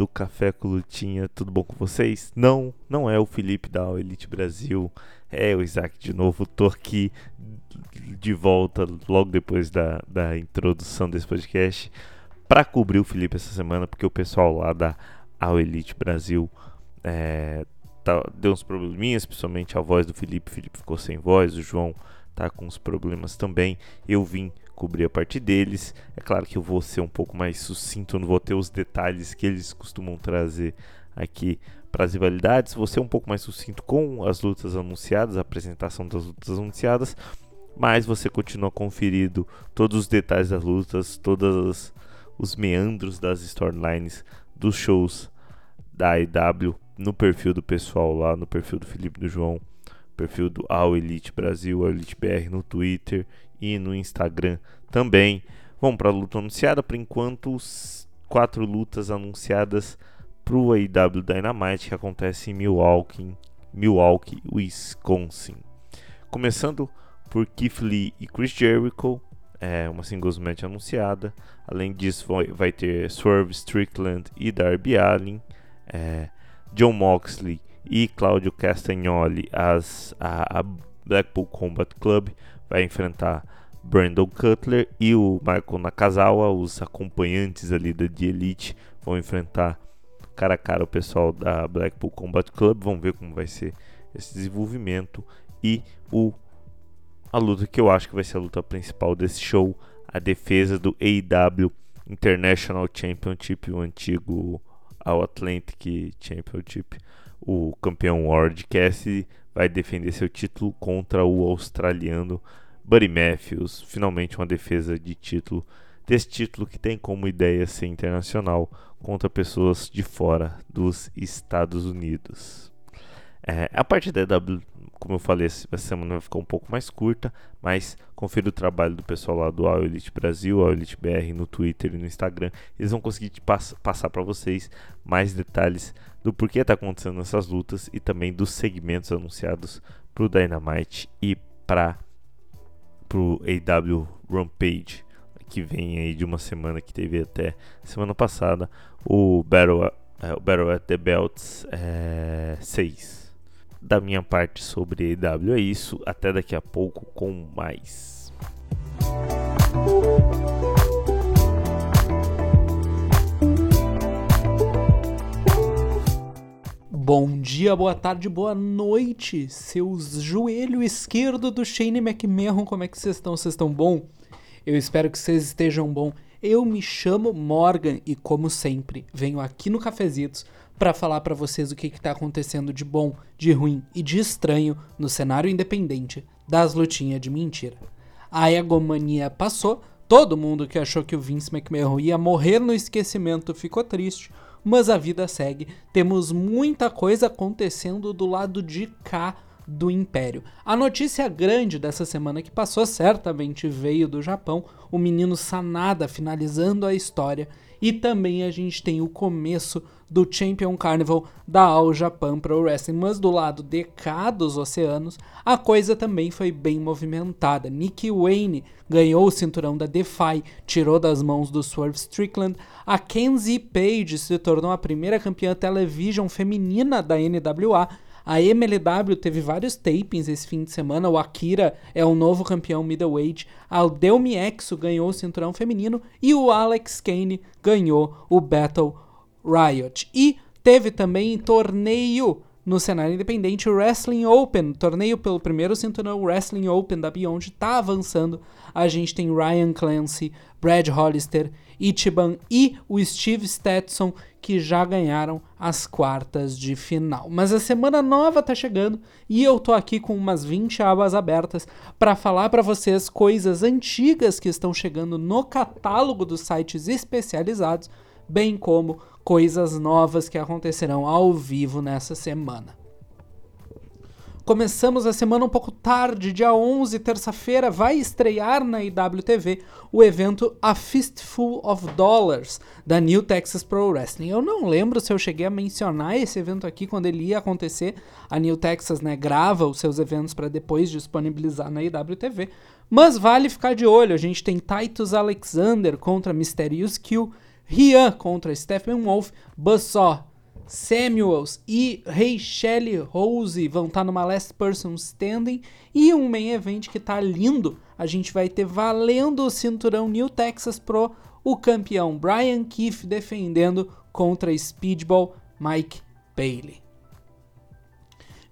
Do Café com Lutinha, tudo bom com vocês? Não, não é o Felipe da Elite Brasil, é o Isaac de novo. Tô aqui de volta logo depois da, da introdução desse podcast para cobrir o Felipe essa semana, porque o pessoal lá da All Elite Brasil é, tá, deu uns probleminhas, principalmente a voz do Felipe. O Felipe ficou sem voz, o João tá com uns problemas também. Eu vim cobrir a parte deles. É claro que eu vou ser um pouco mais sucinto, não vou ter os detalhes que eles costumam trazer aqui para as rivalidades. Vou ser um pouco mais sucinto com as lutas anunciadas, a apresentação das lutas anunciadas, mas você continua conferindo todos os detalhes das lutas, todos os meandros das storylines dos shows da IW no perfil do pessoal lá, no perfil do Felipe do João, perfil do All Elite Brasil, All Elite BR no Twitter e no Instagram também. Vamos para a luta anunciada. Por enquanto, quatro lutas anunciadas para o AEW Dynamite que acontece em Milwaukee, Milwaukee, Wisconsin. Começando por Keith Lee e Chris Jericho, é uma singles match anunciada. Além disso, vai ter Swerve Strickland e Darby Allin, é, John Moxley e Claudio Castagnoli, as, a, a Blackpool Combat Club vai enfrentar Brandon Cutler e o Michael Nakazawa, os acompanhantes ali da The Elite, vão enfrentar cara a cara o pessoal da Blackpool Combat Club. Vamos ver como vai ser esse desenvolvimento e o a luta que eu acho que vai ser a luta principal desse show, a defesa do AEW International Championship, o antigo All Atlantic Championship, o campeão Ward Cassidy vai defender seu título contra o australiano Buddy Matthews. Finalmente uma defesa de título desse título que tem como ideia ser internacional contra pessoas de fora dos Estados Unidos. É, a parte da EW, como eu falei, essa semana vai ficar um pouco mais curta, mas confira o trabalho do pessoal lá do All Elite Brasil, All Elite BR no Twitter e no Instagram. Eles vão conseguir pass passar para vocês mais detalhes do porquê está acontecendo essas lutas e também dos segmentos anunciados para o Dynamite e para o AW Rampage que vem aí de uma semana que teve até semana passada o Battle, é, o Battle at the Belts é, 6 da minha parte sobre AW é isso. Até daqui a pouco com mais Bom dia, boa tarde, boa noite, seus joelho esquerdo do Shane McMahon, como é que vocês estão? Vocês estão bom? Eu espero que vocês estejam bom. Eu me chamo Morgan e, como sempre, venho aqui no Cafezitos para falar para vocês o que está acontecendo de bom, de ruim e de estranho no cenário independente das lutinhas de mentira. A egomania passou, todo mundo que achou que o Vince McMahon ia morrer no esquecimento ficou triste, mas a vida segue. Temos muita coisa acontecendo do lado de cá do Império. A notícia grande dessa semana que passou certamente veio do Japão, o menino Sanada finalizando a história, e também a gente tem o começo do Champion Carnival da All Japan Pro Wrestling, mas do lado de cá dos oceanos, a coisa também foi bem movimentada. Nikki Wayne ganhou o cinturão da Defy, tirou das mãos do Swerve Strickland. A Kenzie Page se tornou a primeira campeã television feminina da NWA a MLW teve vários tapings esse fim de semana. O Akira é o novo campeão middleweight. A Delmi Exo ganhou o cinturão feminino. E o Alex Kane ganhou o Battle Riot. E teve também torneio no cenário independente, o Wrestling Open, torneio pelo primeiro cinturão Wrestling Open da Beyond, está avançando. A gente tem Ryan Clancy, Brad Hollister, Ichiban e o Steve Stetson que já ganharam as quartas de final. Mas a semana nova tá chegando e eu tô aqui com umas 20 abas abertas para falar para vocês coisas antigas que estão chegando no catálogo dos sites especializados, bem como coisas novas que acontecerão ao vivo nessa semana. Começamos a semana um pouco tarde, dia 11, terça-feira, vai estrear na IWTV o evento A Fistful of Dollars da New Texas Pro Wrestling. Eu não lembro se eu cheguei a mencionar esse evento aqui quando ele ia acontecer. A New Texas né, grava os seus eventos para depois disponibilizar na IWTV, mas vale ficar de olho. A gente tem Titus Alexander contra Mysterious Kill, Rian contra Stephen Wolf, Buzzsaw Samuels e Rachel Rose vão estar tá numa Last Person Standing e um main event que tá lindo. A gente vai ter valendo o cinturão New Texas Pro, o campeão Brian Keefe defendendo contra Speedball Mike Bailey.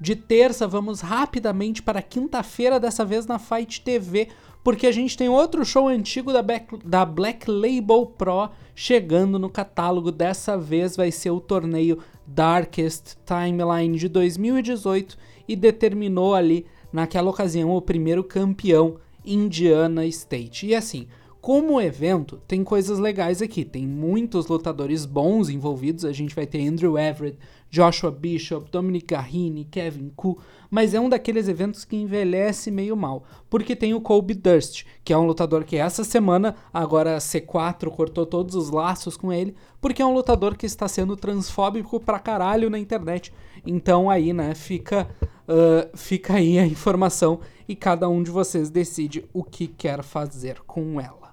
De terça, vamos rapidamente para quinta-feira, dessa vez na Fight TV, porque a gente tem outro show antigo da Black, da Black Label Pro chegando no catálogo. Dessa vez vai ser o torneio Darkest Timeline de 2018 e determinou ali, naquela ocasião, o primeiro campeão Indiana State. E assim, como evento, tem coisas legais aqui. Tem muitos lutadores bons envolvidos. A gente vai ter Andrew Everett, Joshua Bishop, Dominic Garrini, Kevin Koo, mas é um daqueles eventos que envelhece meio mal, porque tem o Colby Durst, que é um lutador que essa semana, agora a C4 cortou todos os laços com ele, porque é um lutador que está sendo transfóbico pra caralho na internet. Então aí, né, fica, uh, fica aí a informação e cada um de vocês decide o que quer fazer com ela.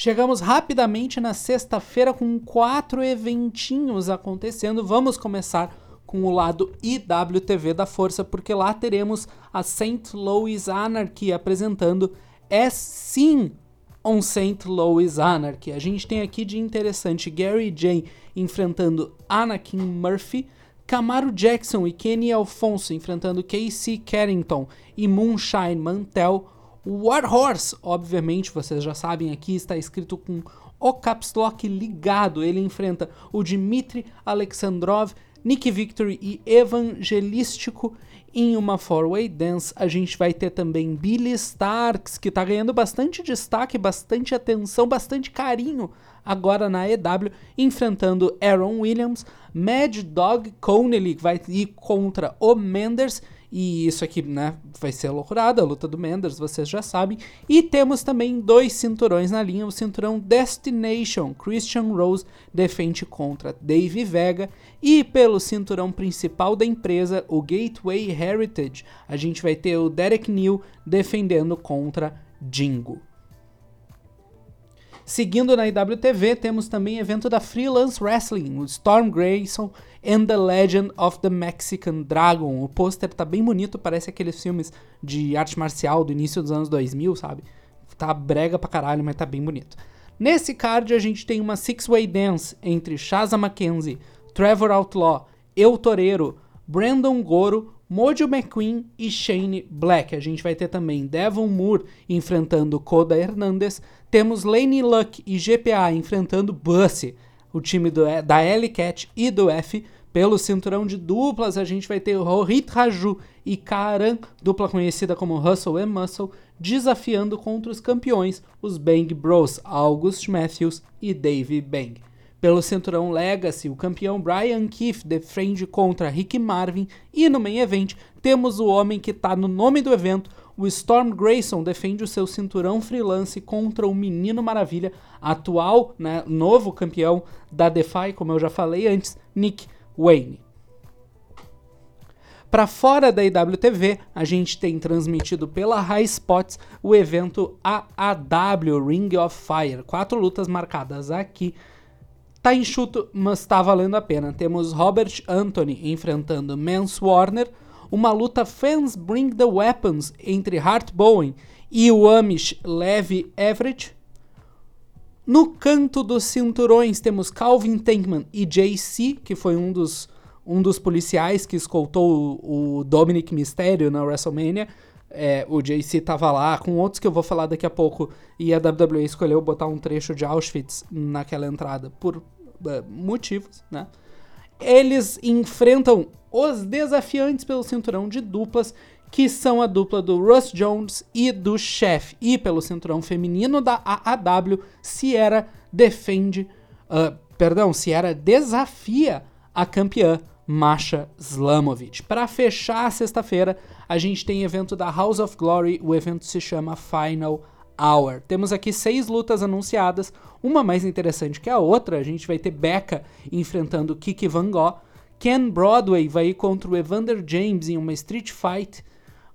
Chegamos rapidamente na sexta-feira com quatro eventinhos acontecendo. Vamos começar com o lado IWTV da Força, porque lá teremos a St. Louis Anarchy apresentando É Sim on St. Louis Anarchy. A gente tem aqui de interessante Gary Jay enfrentando Anakin Murphy, Camaro Jackson e Kenny Alfonso enfrentando Casey Carrington e Moonshine Mantel, Warhorse, obviamente, vocês já sabem aqui, está escrito com o caps lock ligado. Ele enfrenta o Dmitry Alexandrov, Nick Victory e Evangelístico em uma four-way dance. A gente vai ter também Billy Starks, que está ganhando bastante destaque, bastante atenção, bastante carinho agora na EW, enfrentando Aaron Williams, Mad Dog Connelly, que vai ir contra o Menders e isso aqui, né, vai ser loucurada, a luta do Menders, vocês já sabem. E temos também dois cinturões na linha, o cinturão Destination, Christian Rose defende contra Dave Vega. E pelo cinturão principal da empresa, o Gateway Heritage, a gente vai ter o Derek New defendendo contra Jingo. Seguindo na IWTV, temos também evento da Freelance Wrestling, o Storm Grayson and the Legend of the Mexican Dragon. O pôster tá bem bonito, parece aqueles filmes de arte marcial do início dos anos 2000, sabe? Tá brega pra caralho, mas tá bem bonito. Nesse card a gente tem uma six-way dance entre Shaza Mackenzie, Trevor Outlaw, Eu Torero, Brandon Goro, Mojo McQueen e Shane Black. A gente vai ter também Devon Moore enfrentando Koda Hernandez. Temos Lane Luck e GPA enfrentando Bussy, o time do, da L-Cat e do F. Pelo cinturão de duplas, a gente vai ter Rohit Raju e Karan, dupla conhecida como Hustle and Muscle, desafiando contra os campeões, os Bang Bros, August Matthews e Dave Bang. Pelo cinturão Legacy, o campeão Brian Keith defende contra Rick Marvin e no main event temos o homem que está no nome do evento, o Storm Grayson defende o seu cinturão freelance contra o Menino Maravilha, atual, né, novo campeão da Defy, como eu já falei antes, Nick Wayne. Para fora da IWTV, a gente tem transmitido pela High Spots o evento AAW Ring of Fire. Quatro lutas marcadas aqui. Tá enxuto, mas tá valendo a pena. Temos Robert Anthony enfrentando Mance Warner, uma luta Fans Bring the Weapons entre Hart Bowen e o Amish Levi Everett. No canto dos cinturões temos Calvin Tankman e JC, que foi um dos um dos policiais que escoltou o, o Dominic Mysterio na WrestleMania. É, o JC tava lá, com outros que eu vou falar daqui a pouco, e a WWE escolheu botar um trecho de Auschwitz naquela entrada por motivos, né? Eles enfrentam os desafiantes pelo cinturão de duplas, que são a dupla do Russ Jones e do Chef. E pelo cinturão feminino da AAW, Sierra defende, uh, perdão, Sierra desafia a campeã Masha Slamovic. Para fechar a sexta-feira, a gente tem evento da House of Glory, o evento se chama Final Hour. Temos aqui seis lutas anunciadas, uma mais interessante que a outra. A gente vai ter Becca enfrentando Kiki Van Gogh, Ken Broadway vai ir contra o Evander James em uma Street Fight.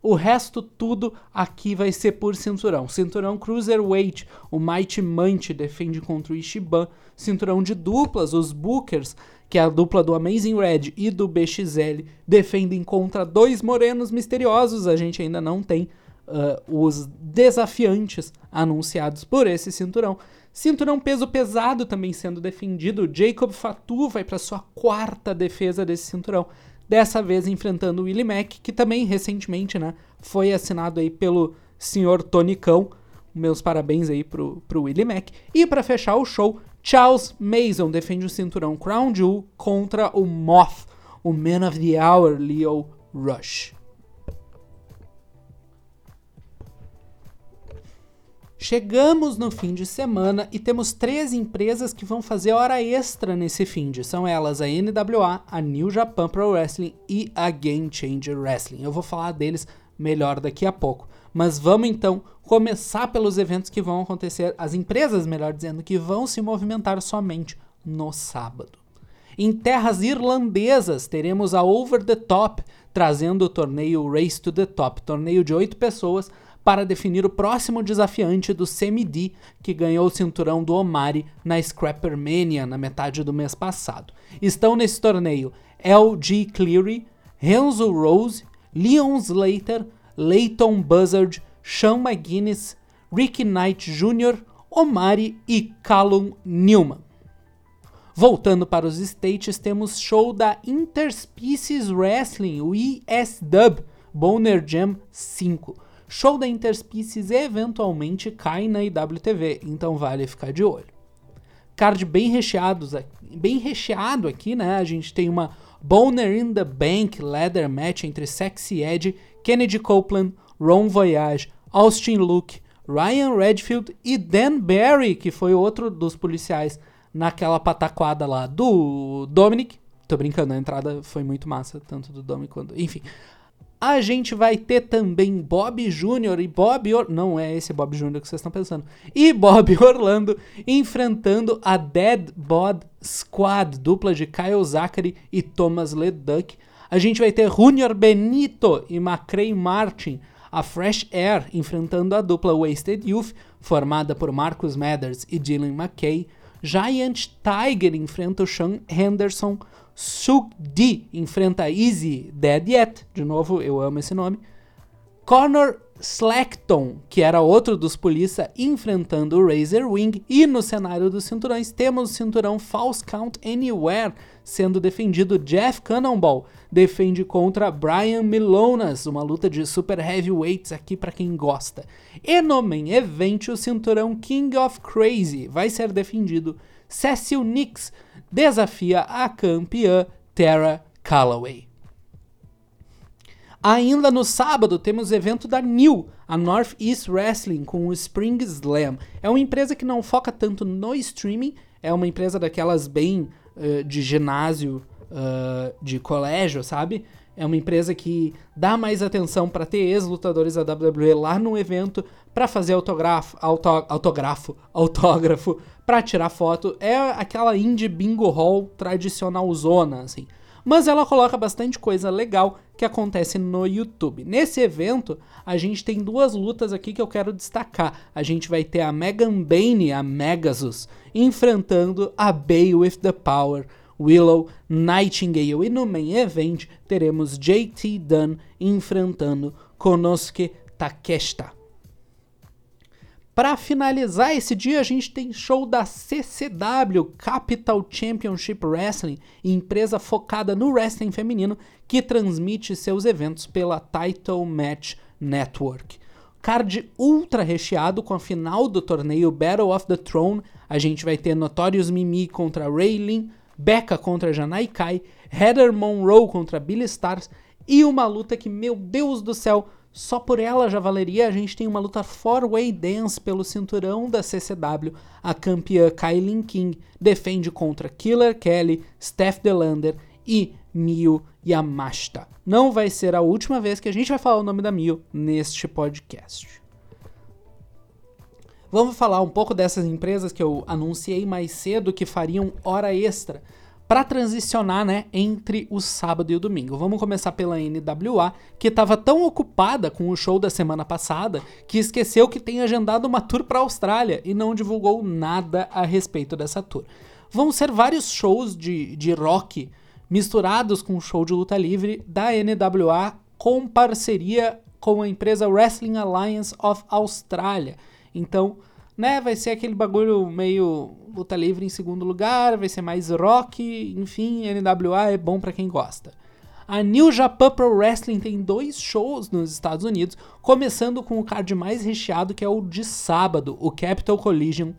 O resto tudo aqui vai ser por cinturão. Cinturão Cruiserweight, o Mighty Munch defende contra o Ishiban. Cinturão de duplas, os Bookers que é a dupla do Amazing Red e do BXL, defendem contra dois morenos misteriosos. A gente ainda não tem uh, os desafiantes anunciados por esse cinturão. Cinturão peso pesado também sendo defendido. Jacob Fatu vai para sua quarta defesa desse cinturão. Dessa vez enfrentando o Willie Mack, que também recentemente né, foi assinado aí pelo senhor Tonicão. Meus parabéns aí pro, pro Willie Mack. E para fechar o show, Charles Mason defende o cinturão Crown Jewel contra o Moth, o Man of the Hour Leo Rush. Chegamos no fim de semana e temos três empresas que vão fazer hora extra nesse fim de. São elas a NWA, a New Japan Pro Wrestling e a Game Changer Wrestling. Eu vou falar deles melhor daqui a pouco. Mas vamos então começar pelos eventos que vão acontecer, as empresas, melhor dizendo, que vão se movimentar somente no sábado. Em terras irlandesas, teremos a Over the Top trazendo o torneio Race to the Top, torneio de oito pessoas para definir o próximo desafiante do Semi-D, que ganhou o cinturão do Omari na Scrapper Mania na metade do mês passado. Estão nesse torneio LG Cleary, Renzo Rose, Leon Slater, Leighton Buzzard, Sean McGuinness, Ricky Knight Jr., Omari e Callum Newman. Voltando para os States, temos show da Interspecies Wrestling, o ESW Boner Jam 5. Show da Interspecies eventualmente cai na IWTV, então vale ficar de olho. Card bem recheados, bem recheado aqui, né? A gente tem uma Boner in the Bank Leather Match entre Sexy Edge Kennedy Copeland, Ron Voyage, Austin Luke, Ryan Redfield e Dan Barry, que foi outro dos policiais naquela pataquada lá do Dominic. Tô brincando, a entrada foi muito massa, tanto do Dominic quanto. Enfim. A gente vai ter também Bob Jr. e Bob. Or... Não é esse Bob Jr. que vocês estão pensando. E Bob Orlando enfrentando a Dead Bod Squad, dupla de Kyle Zachary e Thomas Leduc a gente vai ter Junior Benito e McCray Martin, a Fresh Air, enfrentando a dupla Wasted Youth, formada por Marcus Mathers e Dylan McKay. Giant Tiger enfrenta o Sean Henderson. Suk D enfrenta Easy Dead Yet. De novo, eu amo esse nome. Conor Slackton, que era outro dos polícia, enfrentando o Razor Wing. E no cenário dos cinturões temos o cinturão False Count Anywhere, sendo defendido Jeff Cannonball. Defende contra Brian Milonas, uma luta de super heavyweights aqui para quem gosta. E no main event, o cinturão King of Crazy vai ser defendido. Cecil Nix desafia a campeã Tara Calloway. Ainda no sábado temos evento da New, a Northeast Wrestling com o Spring Slam. É uma empresa que não foca tanto no streaming, é uma empresa daquelas bem uh, de ginásio, uh, de colégio, sabe? É uma empresa que dá mais atenção para ter ex-lutadores da WWE lá no evento, para fazer autografo, auto, autografo, autógrafo, para tirar foto. É aquela indie bingo hall tradicional zona, assim mas ela coloca bastante coisa legal que acontece no YouTube. Nesse evento, a gente tem duas lutas aqui que eu quero destacar. A gente vai ter a Megan Bane, a Megasus, enfrentando a Bay with the Power, Willow Nightingale. E no main event, teremos JT Dunn enfrentando Konosuke Takeshita. Para finalizar esse dia, a gente tem show da CCW, Capital Championship Wrestling, empresa focada no wrestling feminino que transmite seus eventos pela Title Match Network. Card ultra recheado com a final do torneio Battle of the Throne. A gente vai ter Notorious Mimi contra Raylin, Becca contra Janai Kai, Heather Monroe contra Billy Stars e uma luta que, meu Deus do céu, só por ela já valeria. A gente tem uma luta four-way dance pelo cinturão da CCW. A campeã Kylie King defende contra Killer Kelly, Steph Delander e Miyu Yamashita. Não vai ser a última vez que a gente vai falar o nome da Miyu neste podcast. Vamos falar um pouco dessas empresas que eu anunciei mais cedo que fariam hora extra para transicionar, né, entre o sábado e o domingo. Vamos começar pela NWA, que estava tão ocupada com o show da semana passada que esqueceu que tem agendado uma tour para a Austrália e não divulgou nada a respeito dessa tour. Vão ser vários shows de, de rock misturados com o show de luta livre da NWA com parceria com a empresa Wrestling Alliance of Australia. Então, né, vai ser aquele bagulho meio luta livre em segundo lugar, vai ser mais rock, enfim, NWA é bom para quem gosta. A New Japan Pro Wrestling tem dois shows nos Estados Unidos, começando com o card mais recheado que é o de sábado, o Capital Collision,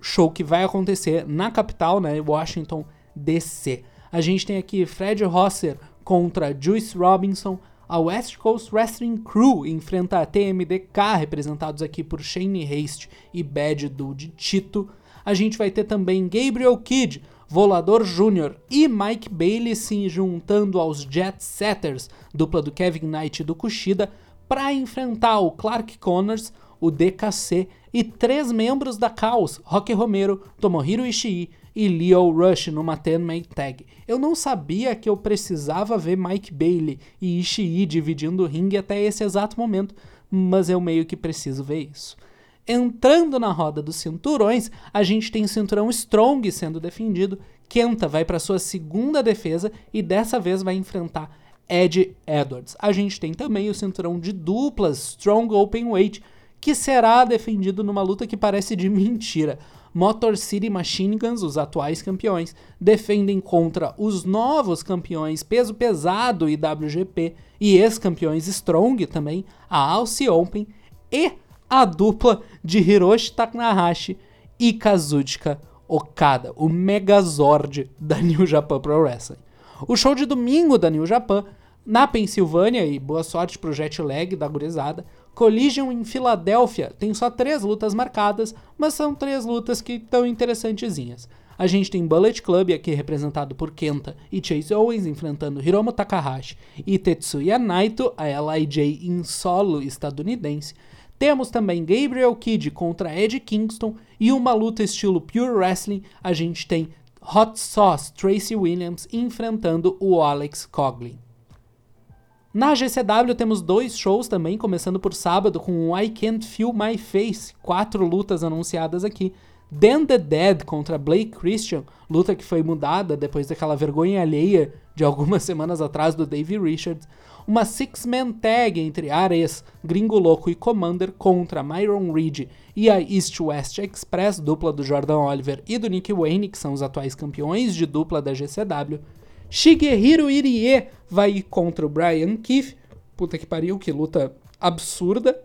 show que vai acontecer na capital, né, Washington DC. A gente tem aqui Fred Rosser contra Juice Robinson, a West Coast Wrestling Crew enfrenta a TMDK, representados aqui por Shane Haste e Bad Dude Tito. A gente vai ter também Gabriel Kidd, Volador Jr. e Mike Bailey se juntando aos Jet Setters, dupla do Kevin Knight e do Kushida, para enfrentar o Clark Connors, o DKC e três membros da Caos, Rocky Romero, Tomohiro Ishii e Leo Rush numa 10-man tag. Eu não sabia que eu precisava ver Mike Bailey e Ishii dividindo o ringue até esse exato momento, mas eu meio que preciso ver isso. Entrando na roda dos cinturões, a gente tem o cinturão Strong sendo defendido. Kenta vai para sua segunda defesa e dessa vez vai enfrentar Ed Edwards. A gente tem também o cinturão de duplas Strong Open Weight, que será defendido numa luta que parece de mentira. Motor City Machine Guns, os atuais campeões, defendem contra os novos campeões peso pesado IWGP e ex-campeões Strong também, a Alce Open e a dupla de Hiroshi Takahashi e Kazuchika Okada, o Megazord da New Japan Pro Wrestling. O show de domingo da New Japan na Pensilvânia, e boa sorte pro jet lag da gurizada, Collision em Filadélfia tem só três lutas marcadas, mas são três lutas que estão interessantezinhas. A gente tem Bullet Club aqui representado por Kenta e Chase Owens enfrentando Hiromu Takahashi e Tetsuya Naito, a LIJ em solo estadunidense. Temos também Gabriel Kidd contra Ed Kingston e uma luta estilo Pure Wrestling. A gente tem Hot Sauce Tracy Williams enfrentando o Alex Coglin. Na GCW temos dois shows também, começando por sábado com o I Can't Feel My Face, quatro lutas anunciadas aqui. Dan the Dead contra Blake Christian, luta que foi mudada depois daquela vergonha alheia de algumas semanas atrás do Davey Richards. Uma six-man tag entre Ares, Gringo Louco e Commander contra Myron Reed e a East West Express, dupla do Jordan Oliver e do Nick Wayne, que são os atuais campeões de dupla da GCW. Shigehiro Irie vai ir contra o Brian Keith, puta que pariu, que luta absurda.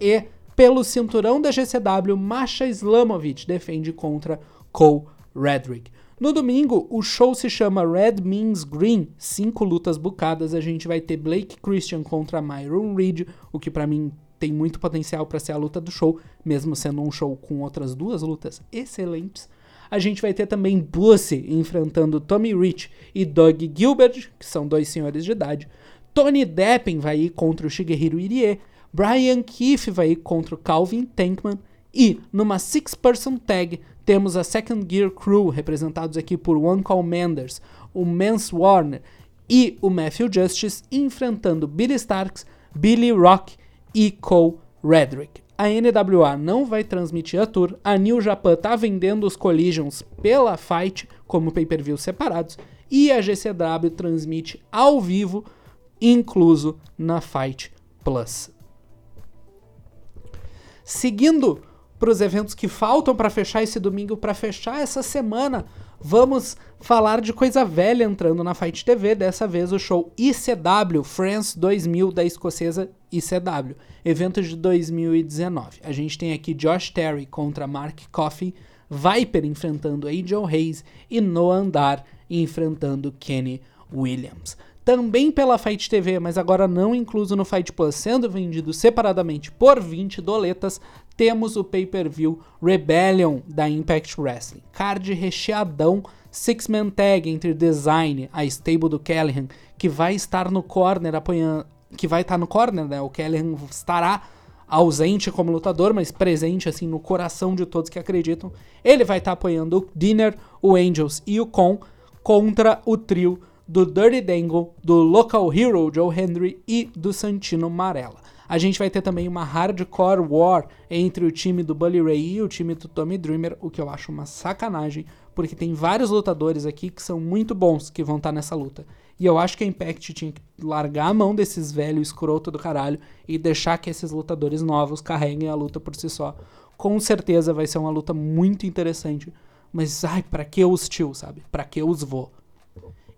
E pelo cinturão da GCW, Masha Slamovic defende contra Cole Redrick. No domingo, o show se chama Red Means Green, cinco lutas bucadas. A gente vai ter Blake Christian contra Myron Reed, o que para mim tem muito potencial para ser a luta do show, mesmo sendo um show com outras duas lutas excelentes. A gente vai ter também Bussy enfrentando Tommy Rich e Doug Gilbert, que são dois senhores de idade. Tony Deppen vai ir contra o Shigehiro Irie. Brian Keefe vai ir contra o Calvin Tankman. E numa six-person tag temos a Second Gear Crew, representados aqui por One Call Manders, o Mance Warner e o Matthew Justice, enfrentando Billy Starks, Billy Rock e Cole Redrick. A NWA não vai transmitir a tour, a New Japan tá vendendo os Collisions pela Fight como pay-per-view separados e a GCW transmite ao vivo, incluso na Fight Plus. Seguindo para os eventos que faltam para fechar esse domingo, para fechar essa semana, vamos falar de coisa velha entrando na Fight TV. Dessa vez o show ICW France 2000 da escocesa ICW, evento de 2019. A gente tem aqui Josh Terry contra Mark Coffey, Viper enfrentando Angel Hayes e No Andar enfrentando Kenny Williams também pela Fight TV, mas agora não incluso no Fight Plus, sendo vendido separadamente por 20 doletas, temos o pay-per-view Rebellion da Impact Wrestling. Card recheadão, six-man tag entre Design, a stable do Callahan, que vai estar no corner apoiando, que vai estar no corner, né? O Callahan estará ausente como lutador, mas presente assim no coração de todos que acreditam. Ele vai estar apoiando o Dinner, o Angels e o Con contra o trio do Dirty Dangle, do Local Hero Joe Henry e do Santino Marella. A gente vai ter também uma hardcore war entre o time do Bully Ray e o time do Tommy Dreamer, o que eu acho uma sacanagem, porque tem vários lutadores aqui que são muito bons que vão estar tá nessa luta. E eu acho que a Impact tinha que largar a mão desses velhos escroto do caralho e deixar que esses lutadores novos carreguem a luta por si só. Com certeza vai ser uma luta muito interessante. Mas, ai, pra que os tio, sabe? Pra que os vou?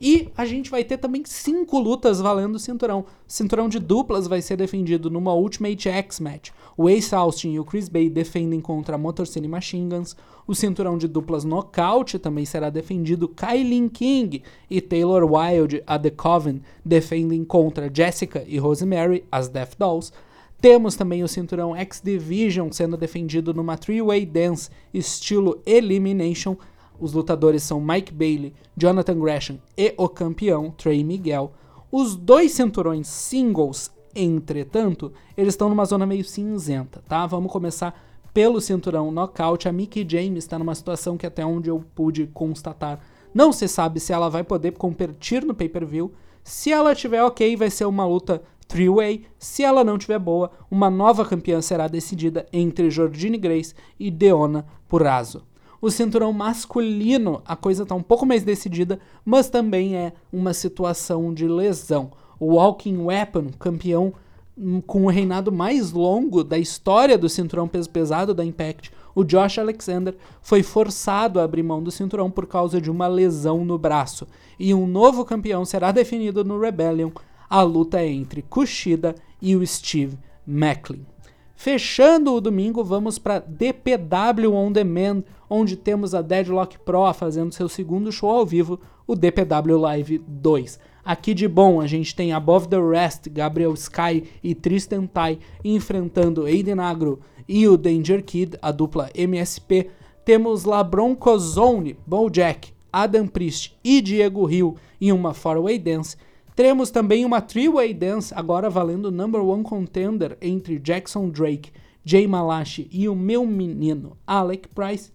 E a gente vai ter também cinco lutas valendo o cinturão. cinturão de duplas vai ser defendido numa Ultimate X Match. O Ace Austin e o Chris Bay defendem contra a Motor City Machine Guns. O cinturão de duplas nocaute também será defendido. Kylie King e Taylor Wilde, a The Coven, defendem contra Jessica e Rosemary, as Death Dolls. Temos também o cinturão X Division sendo defendido numa three-way dance estilo Elimination os lutadores são Mike Bailey, Jonathan Gresham e o campeão Trey Miguel. Os dois cinturões singles, entretanto, eles estão numa zona meio cinzenta, tá? Vamos começar pelo cinturão knockout. A Mickey James está numa situação que até onde eu pude constatar, não se sabe se ela vai poder competir no pay-per-view. Se ela tiver ok, vai ser uma luta three-way. Se ela não tiver boa, uma nova campeã será decidida entre Jordine Grace e Deonna Purrazzo. O cinturão masculino, a coisa tá um pouco mais decidida, mas também é uma situação de lesão. O Walking Weapon, campeão hum, com o reinado mais longo da história do cinturão peso pesado da Impact, o Josh Alexander, foi forçado a abrir mão do cinturão por causa de uma lesão no braço. E um novo campeão será definido no Rebellion. A luta é entre Kushida e o Steve Macklin. Fechando o domingo, vamos para DPW On Demand, onde temos a Deadlock Pro fazendo seu segundo show ao vivo, o DPW Live 2. Aqui de bom, a gente tem Above the Rest, Gabriel Sky e Tristan Tai enfrentando Aiden Agro e o Danger Kid, a dupla MSP. Temos LaBron Cozone, Bojack, Adam Priest e Diego Hill em uma four-way dance. Teremos também uma three-way dance, agora valendo number one contender entre Jackson Drake, Jay Malachi e o meu menino Alec Price.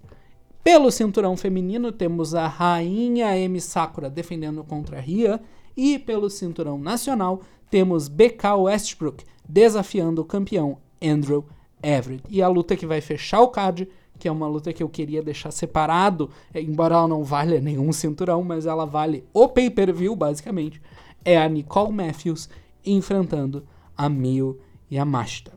Pelo cinturão feminino, temos a Rainha M. Sakura defendendo contra Ria. E pelo cinturão nacional, temos BK Westbrook desafiando o campeão Andrew Everett. E a luta que vai fechar o card, que é uma luta que eu queria deixar separado, embora ela não valha nenhum cinturão, mas ela vale o pay-per-view, basicamente. É a Nicole Matthews enfrentando a Mio Yamashita.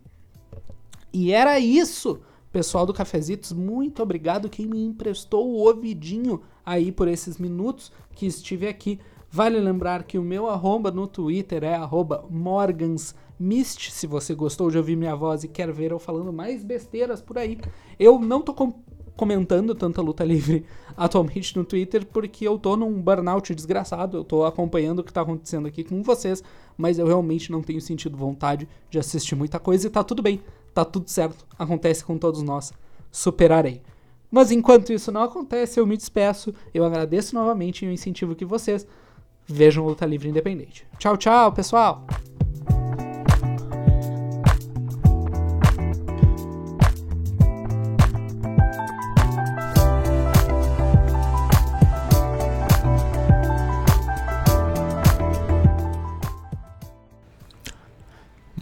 E era isso, pessoal do Cafezitos. Muito obrigado quem me emprestou o ouvidinho aí por esses minutos que estive aqui. Vale lembrar que o meu arroba no Twitter é arroba morgansmist. Se você gostou de ouvir minha voz e quer ver eu falando mais besteiras por aí, eu não tô com comentando tanta luta livre atualmente no Twitter porque eu tô num burnout desgraçado. Eu tô acompanhando o que tá acontecendo aqui com vocês, mas eu realmente não tenho sentido vontade de assistir muita coisa e tá tudo bem, tá tudo certo. Acontece com todos nós. Superarei. Mas enquanto isso não acontece, eu me despeço. Eu agradeço novamente e eu incentivo que vocês vejam Luta Livre Independente. Tchau, tchau, pessoal!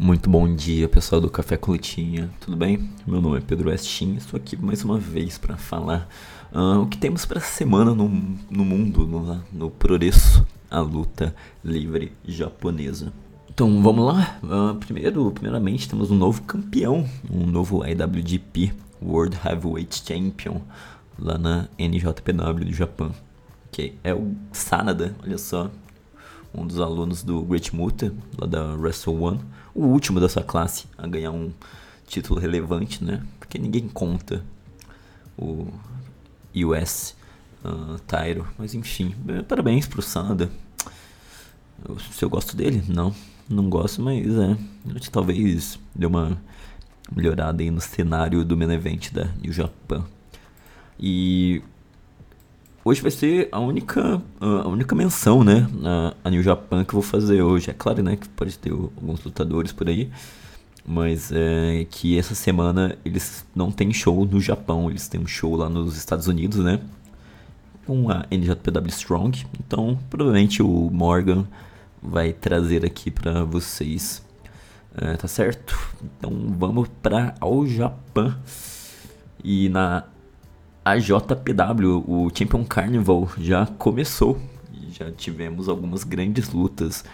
Muito bom dia, pessoal do Café com Lutinha. Tudo bem? Meu nome é Pedro Westin. Estou aqui mais uma vez para falar uh, o que temos para essa semana no, no mundo, no, no progresso, a luta livre japonesa. Então vamos lá. Uh, primeiro, primeiramente, temos um novo campeão, um novo IWGP World Heavyweight Champion lá na NJPW do Japão, que é o Sanada. Olha só, um dos alunos do Great Muta, lá da Wrestle One, o último da sua classe a ganhar um título relevante, né? Porque ninguém conta o US uh, Tyro, mas enfim, eh, parabéns pro Sanada. Eu, se eu gosto dele, não, não gosto, mas é, talvez deu uma melhorada aí no cenário do main event da New Japan. E hoje vai ser a única, a única menção, né, a, New Japan que eu vou fazer hoje. É claro, né, que pode ter alguns lutadores por aí, mas é que essa semana eles não têm show no Japão, eles têm um show lá nos Estados Unidos, né, com a NJPW Strong. Então, provavelmente o Morgan vai trazer aqui para vocês. É, tá certo? Então vamos para o Japão. E na a JPW, o Champion Carnival, já começou. Já tivemos algumas grandes lutas.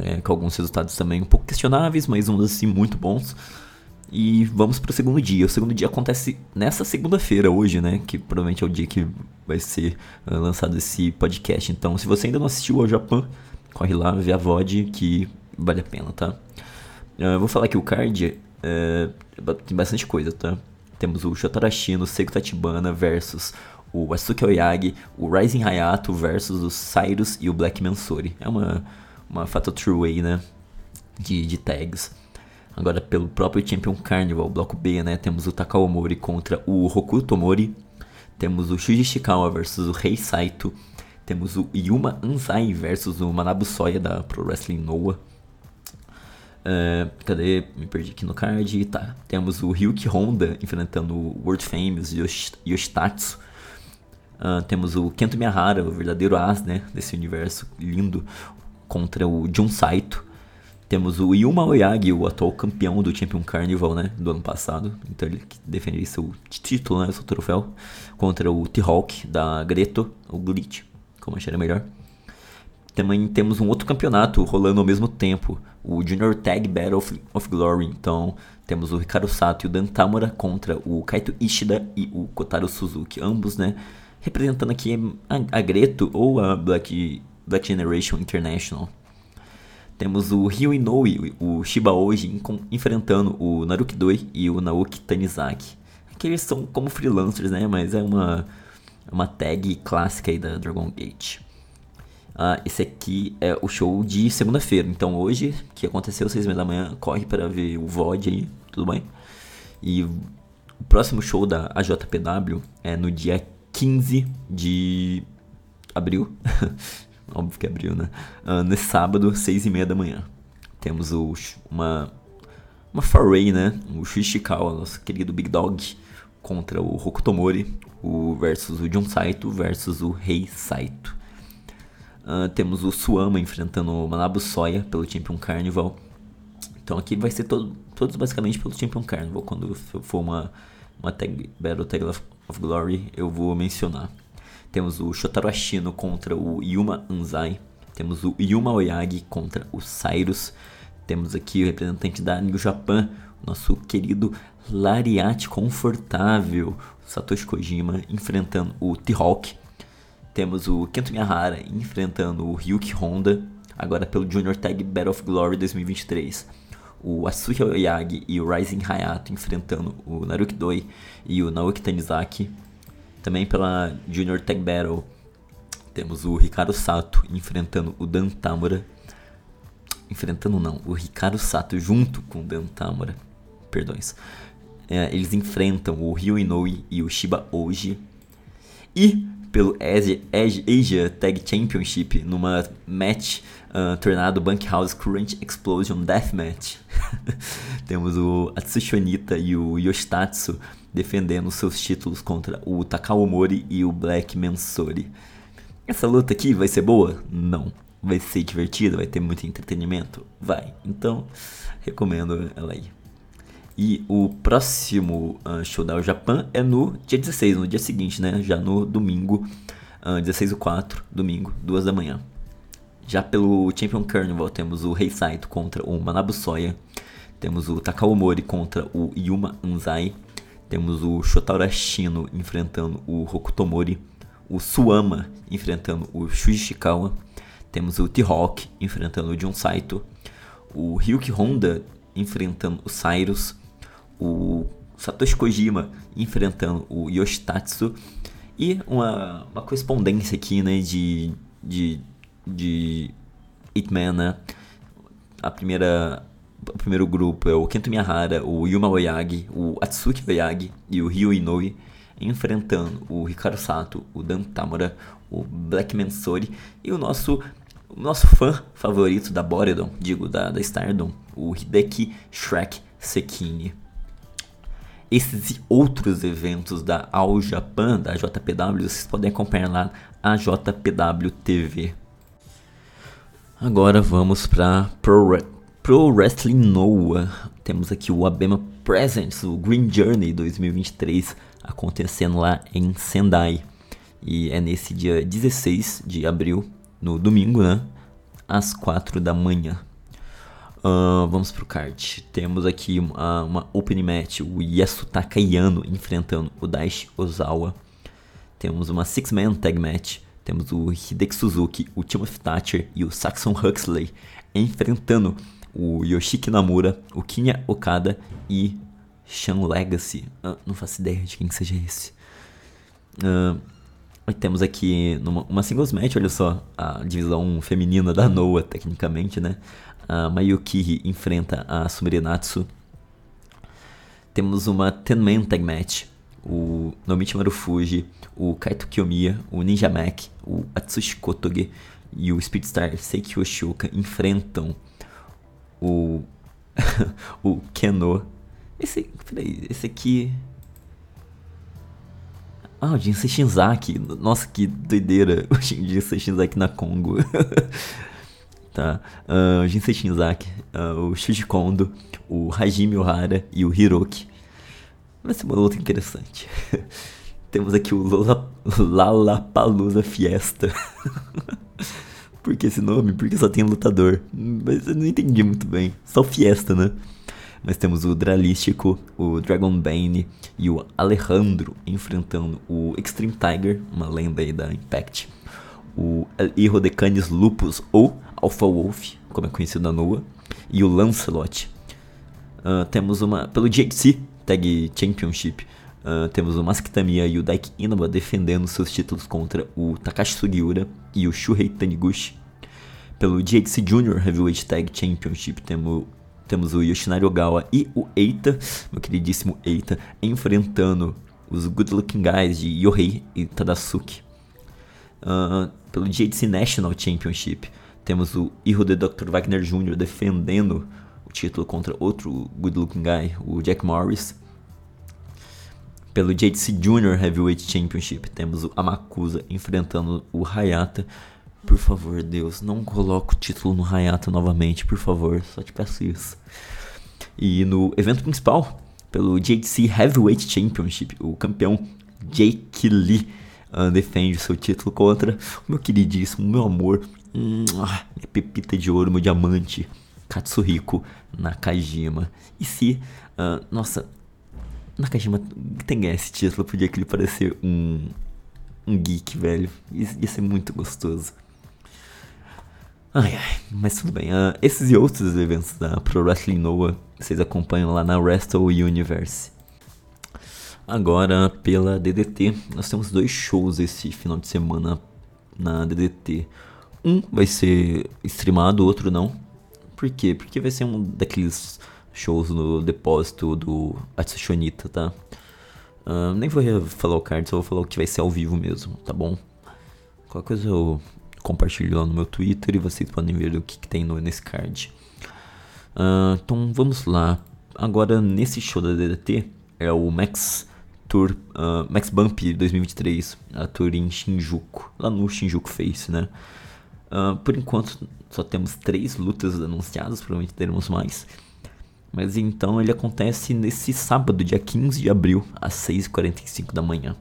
É, com alguns resultados também um pouco questionáveis, mas uns assim muito bons. E vamos para o segundo dia. O segundo dia acontece nessa segunda-feira, hoje, né? Que provavelmente é o dia que vai ser uh, lançado esse podcast. Então, se você ainda não assistiu ao Japão, corre lá, vê a VOD que vale a pena, tá? Uh, vou falar que o card uh, tem bastante coisa, tá? Temos o Shotarashi no Seiko Tachibana versus o Asuka Oyagi, o Rising Hayato versus o Cyrus e o Black Mansori. É uma, uma Fatal True Way, né? De, de tags. Agora, pelo próprio Champion Carnival, bloco B, né? Temos o Takaomori contra o Hokuto Mori. Temos o Shuji Ishikawa versus o Rei Saito. Temos o Yuma Anzai versus o Manabu Soya da Pro Wrestling Noah. Uh, cadê? Me perdi aqui no card. Tá. Temos o Ryuki Honda enfrentando o World Famous Yosh Yoshitatsu. Uh, temos o Kento Miyahara, o verdadeiro as né, desse universo lindo, contra o Jun Saito. Temos o Yuma Oyagi, o atual campeão do Champion Carnival, né, do ano passado. Então ele defende seu título, né, seu troféu, contra o T-Hawk da Greto, o Glitch, como acharia melhor. Também temos um outro campeonato rolando ao mesmo tempo, o Junior Tag Battle of, Glory. Então, temos o Ricardo Sato e o Dan Tamura contra o Kaito Ishida e o Kotaro Suzuki, ambos, né, representando aqui a, Greto ou a Black, Black Generation International. Temos o Ryo Inoue, o Shiba Oji, enfrentando o Naruki Doi e o Naoki Tanizaki. Que eles são como freelancers, né? Mas é uma, uma tag clássica aí da Dragon Gate. Uh, esse aqui é o show de segunda-feira. Então hoje, que aconteceu às 6 da manhã, corre para ver o VOD aí, tudo bem? E o próximo show da AJPW é no dia 15 de abril. Óbvio que é abril, né? Uh, nesse sábado, 6 e meia da manhã. Temos o, uma, uma foray, né? O Shishikawa, nosso querido Big Dog, contra o Hokutomori, o versus o Jun Saito versus o Rei Saito. Uh, temos o Suama enfrentando o Manabu Soya pelo Champion Carnival. Então aqui vai ser todo, todos basicamente pelo Champion Carnival, quando for uma uma tag Battle Tag of Glory, eu vou mencionar. Temos o Shotaro Ashino contra o Yuma Anzai. Temos o Yuma Oyagi contra o Cyrus. Temos aqui o representante da New Japan, nosso querido Lariat Confortável, Satoshi Kojima, enfrentando o T-Hawk. Temos o Kento Miyahara enfrentando o Ryuki Honda, agora pelo Junior Tag Battle of Glory 2023. O Asuya Oyagi e o Rising Hayato enfrentando o Naruki Doi e o Naoki Tanizaki. Também pela Junior Tag Battle temos o Ricardo Sato enfrentando o Dan Tamura. Enfrentando não, o Ricardo Sato junto com o Dan Tamura. Perdões. É, eles enfrentam o Ryo Inoue e o Shiba Oji. E pelo Asia, Asia Tag Championship numa match uh, tornado Bunkhouse Current Explosion Deathmatch. Temos o Atsushi Onita e o Yoshitatsu defendendo seus títulos contra o Takao Mori e o Black Mansori. Essa luta aqui vai ser boa? Não. Vai ser divertida? Vai ter muito entretenimento? Vai. Então, recomendo ela aí. E o próximo uh, show da Japan é no dia 16, no dia seguinte, né? Já no domingo, uh, 16 do 4, domingo, 2 da manhã. Já pelo Champion Carnival temos o Rei Saito contra o Manabu Soya. Temos o Takao Mori contra o Yuma Anzai. Temos o Shotaro Ashino enfrentando o Hokutomori. O Suama enfrentando o Shuji Shikawa. Temos o T-Hawk enfrentando o Jun Saito. O Ryuki Honda enfrentando o Cyrus. O Satoshi Kojima enfrentando o Yoshitatsu. E uma, uma correspondência aqui, né, de, de, de Hitman, né? A primeira, o primeiro grupo é o Kento Miyahara, o Yuma Oyagi, o Atsuki Oyagi e o Ryo Inoue enfrentando o Hikaru Sato, o Dan Tamura, o Black Mansori e o nosso o nosso fã favorito da Boredom, digo, da, da Stardom, o Hideki Shrek Sekine. Esses e outros eventos da All Japan, da JPW, vocês podem acompanhar lá a JPW TV. Agora vamos para Pro, Pro Wrestling Noah. Temos aqui o Abema Presents, o Green Journey 2023, acontecendo lá em Sendai. E é nesse dia 16 de abril, no domingo, né? Às 4 da manhã. Uh, vamos pro card. Temos aqui uma, uma open match, o Yasutaka Yano enfrentando o Daishi Ozawa. Temos uma six-man tag match. Temos o Hideki Suzuki, o Timothy Thatcher e o Saxon Huxley enfrentando o Yoshiki Namura, o Kinya Okada e Shan Legacy. Uh, não faço ideia de quem seja esse. Uh, temos aqui numa, uma singles match, olha só, a divisão feminina da Noah, tecnicamente, né? A Mayuki enfrenta a Sumirenatsu. Temos uma 10-man tag match. O Nomichi Marufuji, o Kaito Kiyomiya, o Ninja Mac, o Atsushi Kotoge e o Speedstar Seiki Oshoka enfrentam o o Keno. Esse, peraí, esse aqui ah, o Jinsei Shinzaki. Nossa, que doideira. O Jinsei Shinzaki na Congo. tá. Uh, o Jinsei Shinzaki, uh, o Shuji Kondo, o Hajime Ohara e o Hiroki. Vai ser uma luta interessante. Temos aqui o Lola, Lollapalooza Fiesta. Por que esse nome? Porque só tem lutador. Mas eu não entendi muito bem. Só Fiesta, né? Nós temos o Dralístico, o Dragon Bane e o Alejandro enfrentando o Extreme Tiger, uma lenda aí da Impact. O El Hijo de Canis Lupus ou Alpha Wolf, como é conhecido na Noah, e o Lancelot. Uh, temos uma pelo JC Tag Championship. Uh, temos o Maskitamiya e o Daiki Inaba defendendo seus títulos contra o Takashi Sugiura e o Shuhei Taniguchi. Pelo JXC Junior Heavyweight Tag Championship temos temos o Yoshinari Ogawa e o Eita, meu queridíssimo Eita, enfrentando os Good Looking Guys de Yohei e Tadasuke. Uh, pelo JDC National Championship, temos o Hijo de Dr. Wagner Jr. defendendo o título contra outro Good Looking Guy, o Jack Morris. Pelo JDC Junior Heavyweight Championship, temos o Amakusa enfrentando o Hayata por favor, Deus, não coloque o título no Hayato novamente, por favor, só te peço isso. E no evento principal, pelo JDC Heavyweight Championship, o campeão Jake Lee uh, defende seu título contra o meu queridíssimo, meu amor, minha pepita de ouro, meu diamante, Katsuhiko Nakajima. E se, uh, nossa, Nakajima tem esse título, podia que ele parecer um, um geek, velho. Ia, ia ser muito gostoso. Ai, ai, mas tudo bem. Uh, esses e outros eventos da Pro Wrestling Noah vocês acompanham lá na Wrestle Universe. Agora, pela DDT, nós temos dois shows esse final de semana na DDT. Um vai ser streamado, o outro não. Por quê? Porque vai ser um daqueles shows no depósito do Atsushonita, tá? Uh, nem vou falar o card, só vou falar o que vai ser ao vivo mesmo, tá bom? Qualquer coisa eu compartilho lá no meu Twitter e vocês podem ver o que, que tem no, nesse card. Uh, então vamos lá. Agora nesse show da DDT é o Max Tour uh, Max Bump 2023, a tour em Shinjuku, lá no Shinjuku Face, né? Uh, por enquanto só temos três lutas anunciadas, provavelmente teremos mais. Mas então ele acontece nesse sábado, dia 15 de abril, às 6h45 da manhã.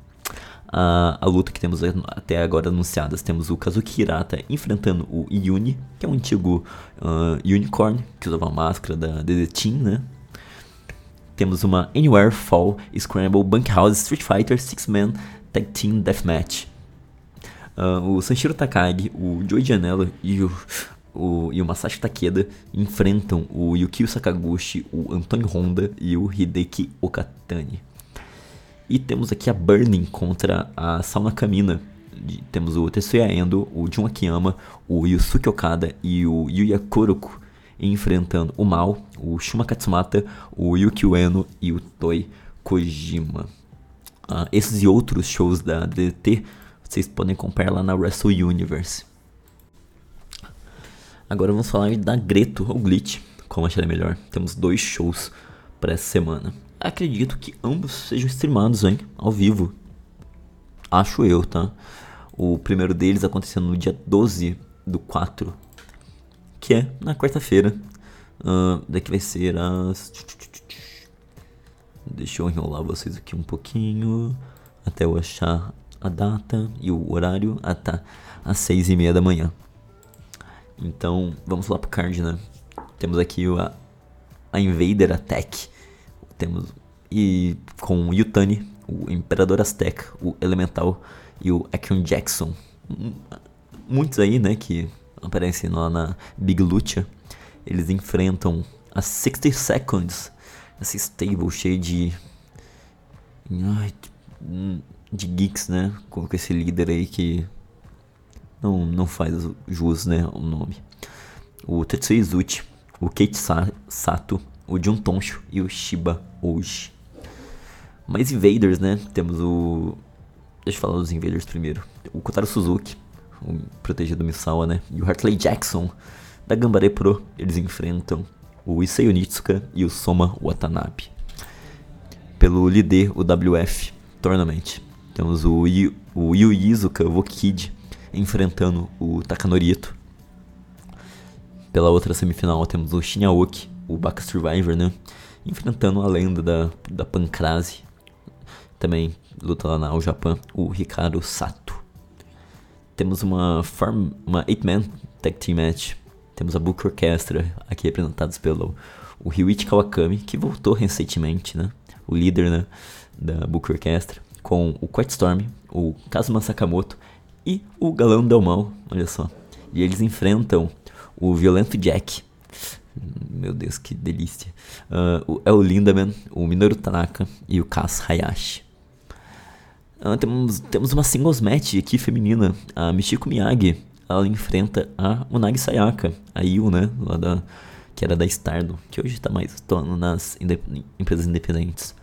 Uh, a luta que temos até agora anunciadas, temos o Kazuki Hirata enfrentando o Yuni, que é um antigo uh, unicorn, que usava a máscara da DD Team, né? Temos uma Anywhere Fall Scramble Bunkhouse Street Fighter 6-Man Tag Team Deathmatch. Uh, o Sanshiro Takagi, o Joey Janela e o, o, e o Masashi Takeda enfrentam o Yukio Sakaguchi, o Antônio Honda e o Hideki Okatani. E temos aqui a Burning contra a Sauna Kamina. Temos o Tetsuya Endo, o Jun Akiyama, o Yusuke Okada e o Yuya Kuroko enfrentando o Mal, o Shuma Katsumata, o Yuki Ueno e o Toi Kojima. Uh, esses e outros shows da DDT vocês podem comprar lá na Wrestle Universe. Agora vamos falar da Greto ou Glitch, como achar melhor. Temos dois shows para essa semana. Acredito que ambos sejam streamados, hein? Ao vivo. Acho eu, tá? O primeiro deles acontecendo no dia 12 do 4, que é na quarta-feira. Uh, daqui vai ser as. Deixa eu enrolar vocês aqui um pouquinho. Até eu achar a data e o horário. Ah tá. Às seis e meia da manhã. Então, vamos lá pro card, né? Temos aqui a, a Invader Attack. Temos. E com o Yutani, o Imperador Azteca, o Elemental e o Action Jackson. Muitos aí, né, que aparecem lá na Big Lucha. Eles enfrentam a 60 Seconds. Essa stable cheia de. Ai, de geeks, né? Com esse líder aí que não, não faz jus, né, o nome. O Tetsuya Izuchi, o Kate Sato, o Jun Tonshu e o Shiba Oji. Mais Invaders, né? Temos o... Deixa eu falar dos Invaders primeiro. O Kotaro Suzuki, o protegido Misawa, né? E o Hartley Jackson, da Gambare Pro. Eles enfrentam o Issei Onitsuka e o Soma Watanabe. Pelo líder, o WF Tournament. Temos o, Yu, o Yu Izuka Vokid enfrentando o Takanori Pela outra semifinal temos o Shinyaoki, o Baka Survivor, né? Enfrentando a lenda da, da Pancrase. Também luta lá no Japão, o Ricardo Sato. Temos uma uma 8-man tag team match. Temos a Book Orchestra, aqui representados pelo o Ryuichi Kawakami, que voltou recentemente, né? O líder né, da Book Orchestra, com o Quiet Storm, o Kazuma Sakamoto e o Galão Del Mal, olha só. E eles enfrentam o Violento Jack. Meu Deus, que delícia. Uh, o El Lindaman, o Minoru Tanaka e o Kaz Hayashi. Uh, temos, temos uma singles match aqui feminina. A Michiko Miyagi, ela enfrenta a Unagi Sayaka, a Yu, né? Lá da, que era da Stardo, que hoje está mais atuando nas empresas independentes.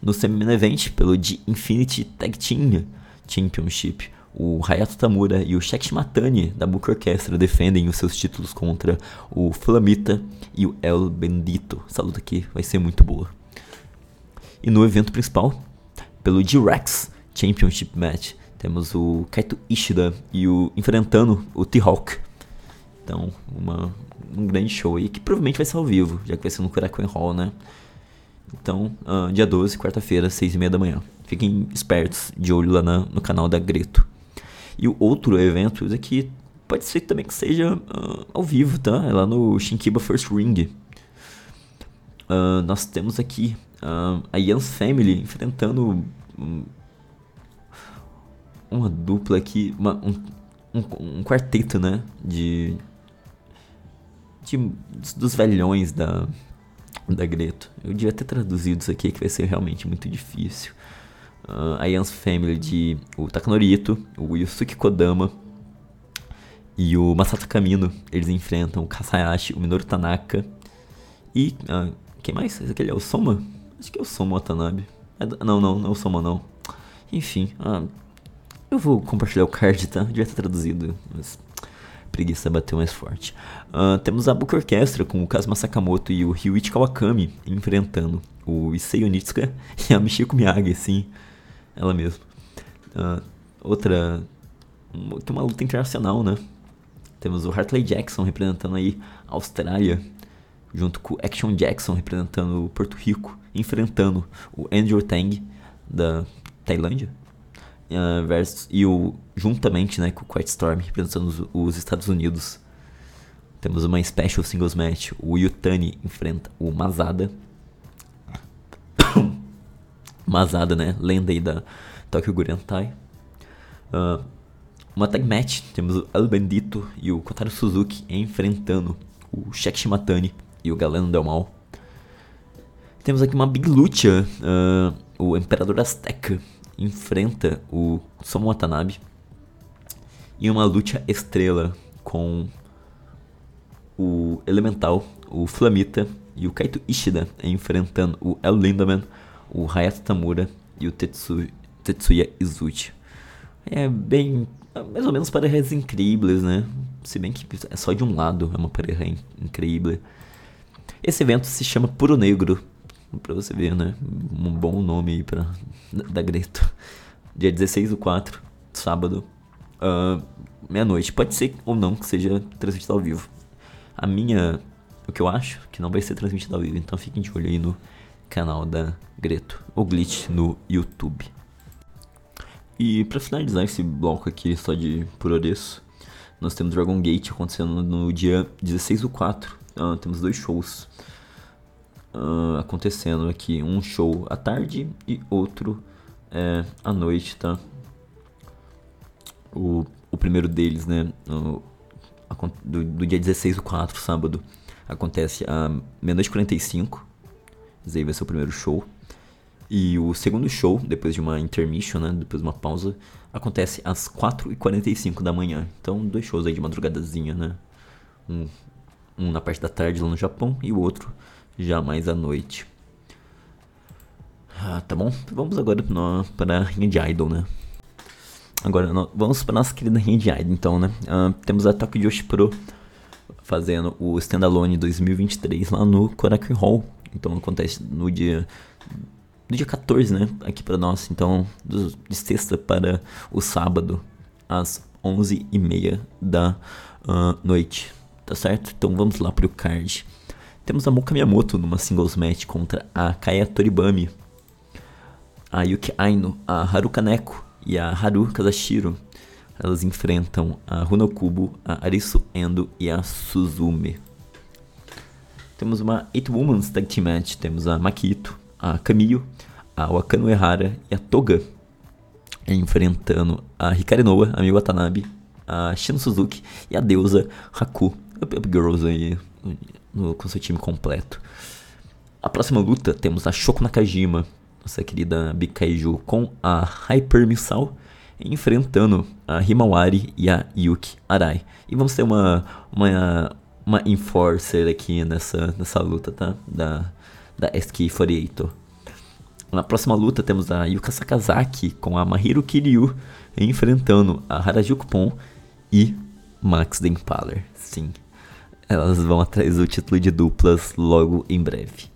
No semi event, pelo de Infinity Tag Team, Championship. O Hayato Tamura e o Shek Matani da Book Orchestra defendem os seus títulos contra o Flamita e o El Bendito. Essa luta aqui vai ser muito boa. E no evento principal, pelo G-Rex Championship Match, temos o Kaito Ishida e o enfrentando o T-Hawk. Então, uma, um grande show aí que provavelmente vai ser ao vivo, já que vai ser no Korakuen Hall, né? Então, uh, dia 12, quarta-feira, 6 e meia da manhã. Fiquem espertos, de olho lá na, no canal da Greto. E o outro evento, esse aqui pode ser também que seja uh, ao vivo, tá? É lá no Shinkiba First Ring. Uh, nós temos aqui a Yans Family enfrentando um, uma dupla aqui, uma, um, um, um, quarteto, né? De, de. dos velhões da, da Greto. Eu devia ter traduzido isso aqui, que vai ser realmente muito difícil uh, a Yans Family de o Takanori o Yusuke Kodama e o Masato Kamino. Eles enfrentam o Kasayashi, o Minoru Tanaka e uh, quem mais? Esse aqui é o Soma? Acho que é o Soma Watanabe. É, não, não, não é o Soma não. Enfim, uh, eu vou compartilhar o card, tá? Devia ter traduzido, mas preguiça bateu mais forte. Uh, temos a Book Orquestra com o Kazuma Sakamoto e o Ryuichi Kawakami enfrentando o Issei Onitsuka e a Michiko Miyagi, assim ela mesma. Uh, outra. Tem uma luta internacional, né? Temos o Hartley Jackson representando aí a Austrália, junto com o Action Jackson representando Porto Rico, enfrentando o Andrew Tang da Tailândia. Uh, versus, e o juntamente né, com o Quiet Storm representando os, os, Estados Unidos. Temos uma Special Singles Match. O Yutani enfrenta o Mazada Mazada, né? Lenda aí da Tokyo Gurentai. Uh, uma tag match, temos o El Bandito e o Kotaro Suzuki enfrentando o Shek Shimatani e o Galeno Del Mal. Temos aqui uma big luta, uh, o Imperador Azteca enfrenta o Somo Watanabe. E uma luta estrela com o Elemental, o Flamita e o Kaito Ishida enfrentando o El Lindaman o Hayato Tamura e o Tetsu, Tetsuya Izuchi. É bem. mais ou menos parejas incríveis, né? Se bem que é só de um lado, é uma pareja incrível. Esse evento se chama Puro Negro, pra você ver, né? Um bom nome aí pra, da Greta. Dia 16 do 4, sábado, uh, meia-noite. Pode ser ou não que seja transmitido ao vivo. A minha. O que eu acho que não vai ser transmitido ao vivo, então fiquem de olho aí no canal da Greto, o Glitch no YouTube. E para finalizar esse bloco aqui só de Puroreço, nós temos Dragon Gate acontecendo no dia 16 do 4. Uh, ah, temos dois shows uh, acontecendo aqui. Um show à tarde e outro é, à noite, tá? O, o primeiro deles, né? No, do, do dia 16 do 4, sábado, acontece a meia-noite 45 esse aí vai ser o primeiro show. E o segundo show, depois de uma intermission, né? Depois de uma pausa, acontece às 4h45 da manhã. Então, dois shows aí de madrugadazinha, né? Um, um na parte da tarde lá no Japão e o outro já mais à noite. Ah, tá bom? Vamos agora para Rinha de Idol, né? Agora, vamos para nossa querida Rinha de Idol, então, né? Uh, temos a Tokyo Joshi Pro fazendo o Standalone 2023 lá no Korakuen Hall, então acontece no dia no dia 14, né? Aqui para nós. Então, de sexta para o sábado, às 11h30 da uh, noite. Tá certo? Então vamos lá pro card. Temos a Moka Miyamoto numa singles match contra a Kaya Toribami, a Yuki Aino, a Haruka Neko e a Haru Kazashiro. Elas enfrentam a Runokubo, a Arisu Endo e a Suzume. Temos uma 8 Women's Tag Team Match. Temos a Makito, a Camille, a Wakano Ehara e a Toga enfrentando a Hikari Noa, a Miyu Watanabe, a Shino Suzuki e a deusa Haku. Up, Up Girls aí no, com seu time completo. A próxima luta temos a Shoko Nakajima, nossa querida Bikaiju, com a Hyper Misao enfrentando a Himawari e a Yuki Arai. E vamos ter uma, uma uma enforcer aqui nessa, nessa luta, tá? Da, da SK48. Na próxima luta temos a Yuka Sakazaki com a Mahiro Kiryu enfrentando a Harajuku Pon e Max the Impaler. Sim, elas vão atrás do título de duplas logo em breve.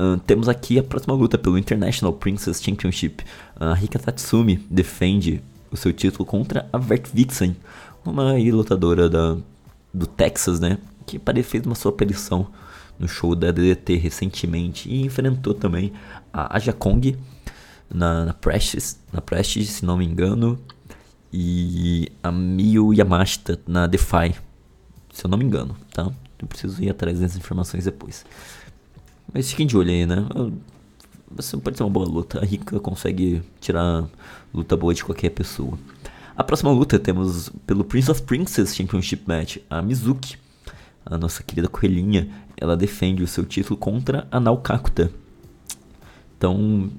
Uh, temos aqui a próxima luta pelo International Princess Championship. A Rika Tatsumi defende o seu título contra a Vert Vixen, uma lutadora da do Texas, né? Que fez uma sua aparição no show da DDT recentemente e enfrentou também a Aja Kong na, na Precious, na Precious, se não me engano, e a Miyu Yamashita na Defy, se eu não me engano, tá? Eu preciso ir atrás dessas informações depois. Mas fiquem de olho aí, né? Você pode ser uma boa luta. A Rika consegue tirar luta boa de qualquer pessoa. A próxima luta temos pelo Prince of Princess Championship Match a Mizuki, a nossa querida coelhinha. Ela defende o seu título contra a Naokakuta. Então,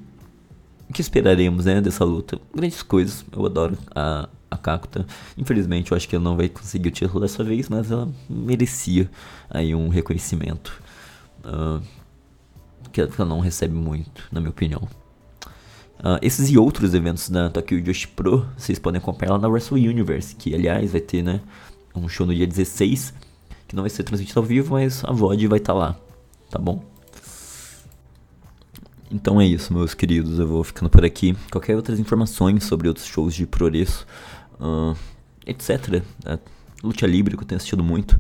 o que esperaremos né, dessa luta? Grandes coisas. Eu adoro a, a Kakuta. Infelizmente, eu acho que ela não vai conseguir o título dessa vez, mas ela merecia aí um reconhecimento. Uh, que ela não recebe muito, na minha opinião. Uh, esses e outros eventos da Tokyo Joshi Pro, vocês podem acompanhar lá na Wrestle Universe, que aliás vai ter né, um show no dia 16, que não vai ser transmitido ao vivo, mas a VOD vai estar tá lá, tá bom? Então é isso, meus queridos, eu vou ficando por aqui. Qualquer outras informações sobre outros shows de Progresso, uh, etc. Uh, Luta Libre, que eu tenho assistido muito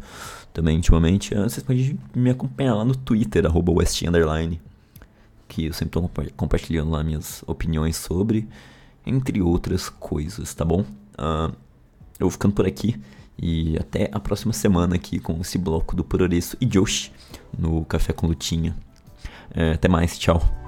também ultimamente, uh, vocês podem me acompanhar lá no Twitter, arroba que eu sempre estou compartilhando lá minhas opiniões sobre, entre outras coisas, tá bom? Uh, eu vou ficando por aqui e até a próxima semana aqui com esse bloco do Progresso e Josh no Café com Lutinha. Uh, até mais, tchau.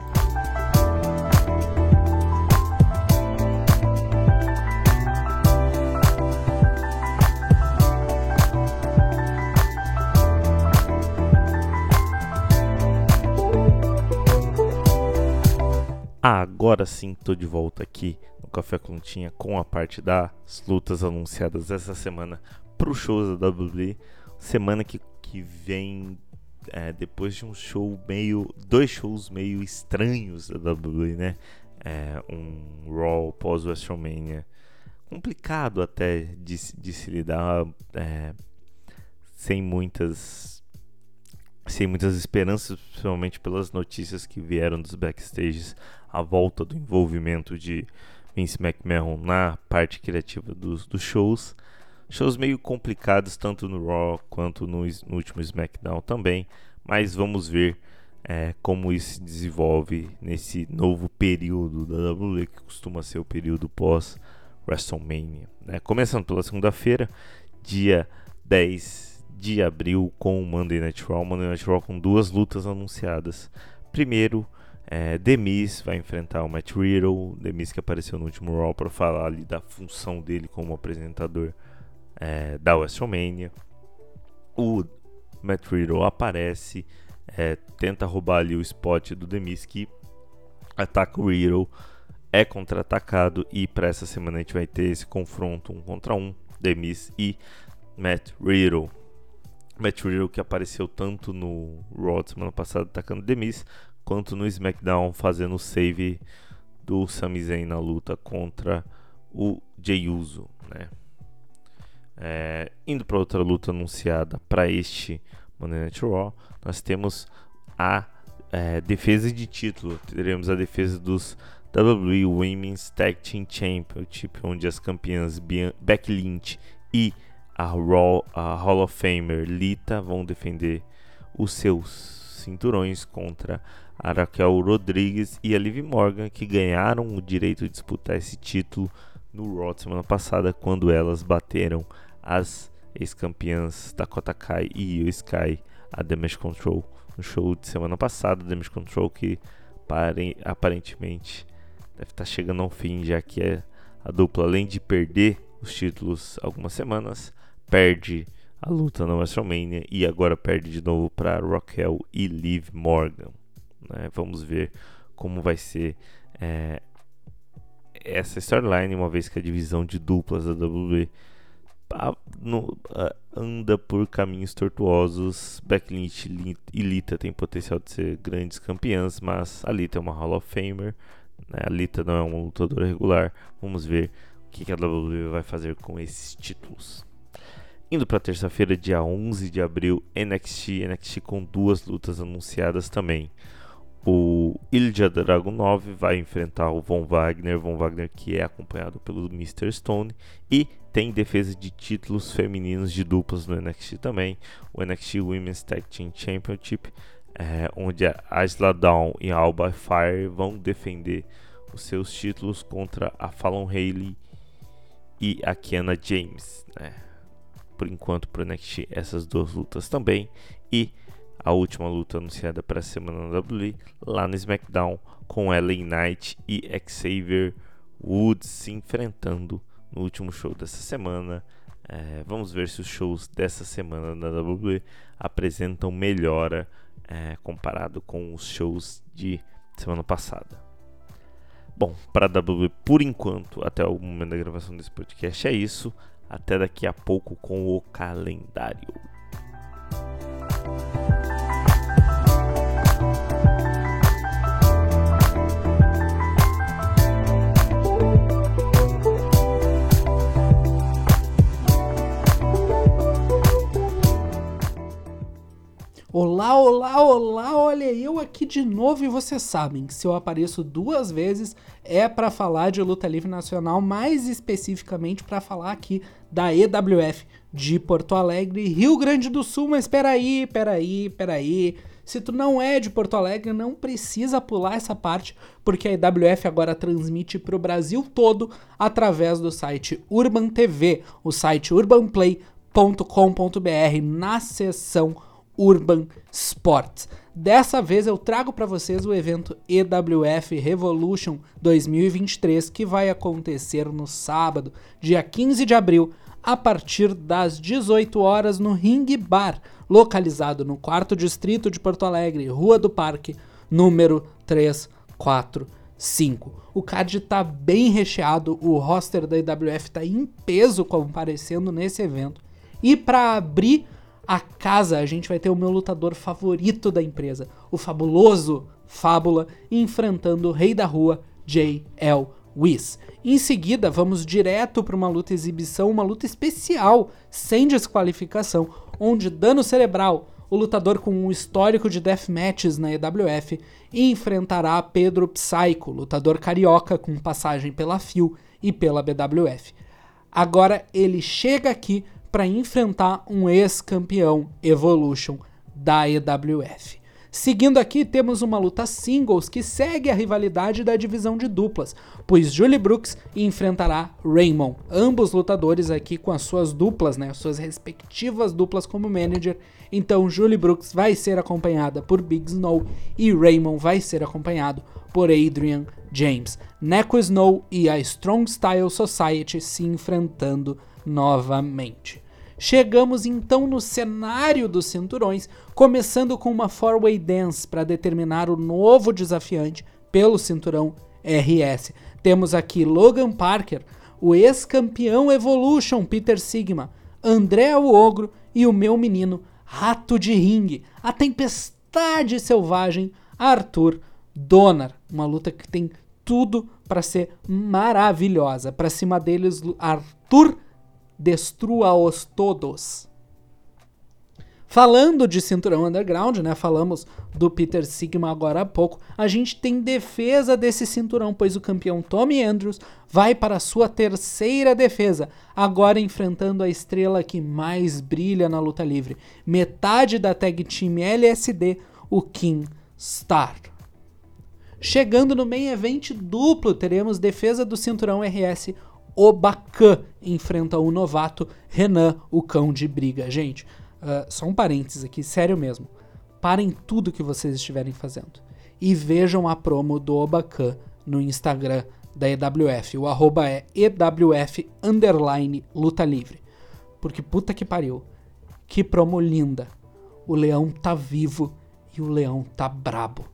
Agora sim, tô de volta aqui no Café Continha com a parte das lutas anunciadas essa semana pro shows da WWE. Semana que, que vem é, depois de um show meio. dois shows meio estranhos da WWE, né? É, um Raw pós WrestleMania complicado até de, de se lidar, é, sem muitas sem muitas esperanças, principalmente pelas notícias que vieram dos backstages a volta do envolvimento de Vince McMahon na parte criativa dos, dos shows. Shows meio complicados, tanto no Raw quanto no, no último SmackDown também, mas vamos ver é, como isso se desenvolve nesse novo período da WWE, que costuma ser o período pós WrestleMania. Né? Começando pela segunda-feira, dia 10 de abril, com o Monday Night Raw. Monday Night Raw com duas lutas anunciadas. Primeiro, é, Demis vai enfrentar o Matt Riddle, Demis que apareceu no último Raw para falar ali da função dele como apresentador é, da WrestleMania. O Matt Riddle aparece, é, tenta roubar ali o spot do Demis que ataca o Riddle, é contra-atacado e para essa semana a gente vai ter esse confronto um contra um, Demis e Matt Riddle. Matt Riddle que apareceu tanto no Raw semana passada atacando Demis, quanto no SmackDown fazendo o save do Sami Zayn na luta contra o Jey Uso, né? É, indo para outra luta anunciada para este Monday Night Raw, nós temos a é, defesa de título. Teremos a defesa dos WWE Women's Tag Team Championship, onde as campeãs Becky Lynch e a, Raw, a Hall of Famer Lita vão defender os seus cinturões contra a Raquel Rodrigues e a Liv Morgan, que ganharam o direito de disputar esse título no Raw semana passada, quando elas bateram as ex-campeãs Dakota Kai e Io Sky, a Damage Control, no show de semana passada. Damage Control que aparentemente deve estar chegando ao fim, já que é a dupla, além de perder os títulos algumas semanas, perde a luta na WrestleMania e agora perde de novo para Raquel e Liv Morgan. Né? Vamos ver como vai ser é, essa storyline, uma vez que a divisão de duplas da WWE anda por caminhos tortuosos. Becky Lynch e Lita têm potencial de ser grandes campeãs, mas a Lita é uma Hall of Famer. Né? A Lita não é uma lutadora regular. Vamos ver o que a WWE vai fazer com esses títulos. Indo para terça-feira, dia 11 de abril, NXT, NXT com duas lutas anunciadas também o Ilja Dragunov vai enfrentar o Von Wagner, Von Wagner que é acompanhado pelo Mr. Stone e tem defesa de títulos femininos de duplas no NXT também, o NXT Women's Tag Team Championship, é, onde a Isla Dawn e a Alba Fire vão defender os seus títulos contra a Fallon Haley e a Kiana James, né? Por enquanto, para NXT, essas duas lutas também. E a última luta anunciada para a semana na WWE, lá no SmackDown, com Ellen Knight e Xavier Woods se enfrentando no último show dessa semana. É, vamos ver se os shows dessa semana na WWE apresentam melhora é, comparado com os shows de semana passada. Bom, para a WWE, por enquanto, até o momento da gravação desse podcast, é isso. Até daqui a pouco com o calendário. Olá, olá, olá, olha eu aqui de novo e vocês sabem que se eu apareço duas vezes é para falar de luta livre nacional, mais especificamente para falar aqui da EWF de Porto Alegre, Rio Grande do Sul, mas peraí, peraí, peraí. Se tu não é de Porto Alegre, não precisa pular essa parte, porque a EWF agora transmite para o Brasil todo através do site Urban TV, o site urbanplay.com.br, na seção Urban Sports. Dessa vez eu trago para vocês o evento EWF Revolution 2023 que vai acontecer no sábado, dia 15 de abril, a partir das 18 horas no Ring Bar, localizado no 4 Distrito de Porto Alegre, Rua do Parque, número 345. O card está bem recheado, o roster da EWF está em peso comparecendo nesse evento. E para abrir a casa, a gente vai ter o meu lutador favorito da empresa, o fabuloso Fábula, enfrentando o rei da rua, J.L. Whis. Em seguida, vamos direto para uma luta exibição, uma luta especial, sem desqualificação, onde Dano Cerebral, o lutador com um histórico de deathmatches na EWF, enfrentará Pedro Psycho, lutador carioca com passagem pela FIU e pela BWF. Agora ele chega aqui para enfrentar um ex-campeão Evolution da EWF. Seguindo aqui, temos uma luta singles que segue a rivalidade da divisão de duplas, pois Julie Brooks enfrentará Raymond, ambos lutadores aqui com as suas duplas, né, suas respectivas duplas como manager. Então Julie Brooks vai ser acompanhada por Big Snow e Raymond vai ser acompanhado por Adrian James. Neko Snow e a Strong Style Society se enfrentando novamente. Chegamos então no cenário dos cinturões, começando com uma four-way dance para determinar o novo desafiante pelo cinturão RS. Temos aqui Logan Parker, o ex-campeão Evolution Peter Sigma, André o Ogro e o meu menino Rato de Ringue, a Tempestade Selvagem Arthur Donner. Uma luta que tem tudo para ser maravilhosa. Para cima deles, Arthur destrua-os todos. Falando de cinturão underground, né? Falamos do Peter Sigma agora há pouco. A gente tem defesa desse cinturão, pois o campeão Tommy Andrews vai para a sua terceira defesa, agora enfrentando a estrela que mais brilha na luta livre, metade da tag team LSD, o King Star. Chegando no main event duplo, teremos defesa do cinturão RS o Bacan enfrenta o novato Renan, o cão de briga. Gente, uh, só um parênteses aqui, sério mesmo. Parem tudo que vocês estiverem fazendo e vejam a promo do Obacan no Instagram da EWF. O arroba é EWF underline luta livre. Porque puta que pariu. Que promo linda. O leão tá vivo e o leão tá brabo.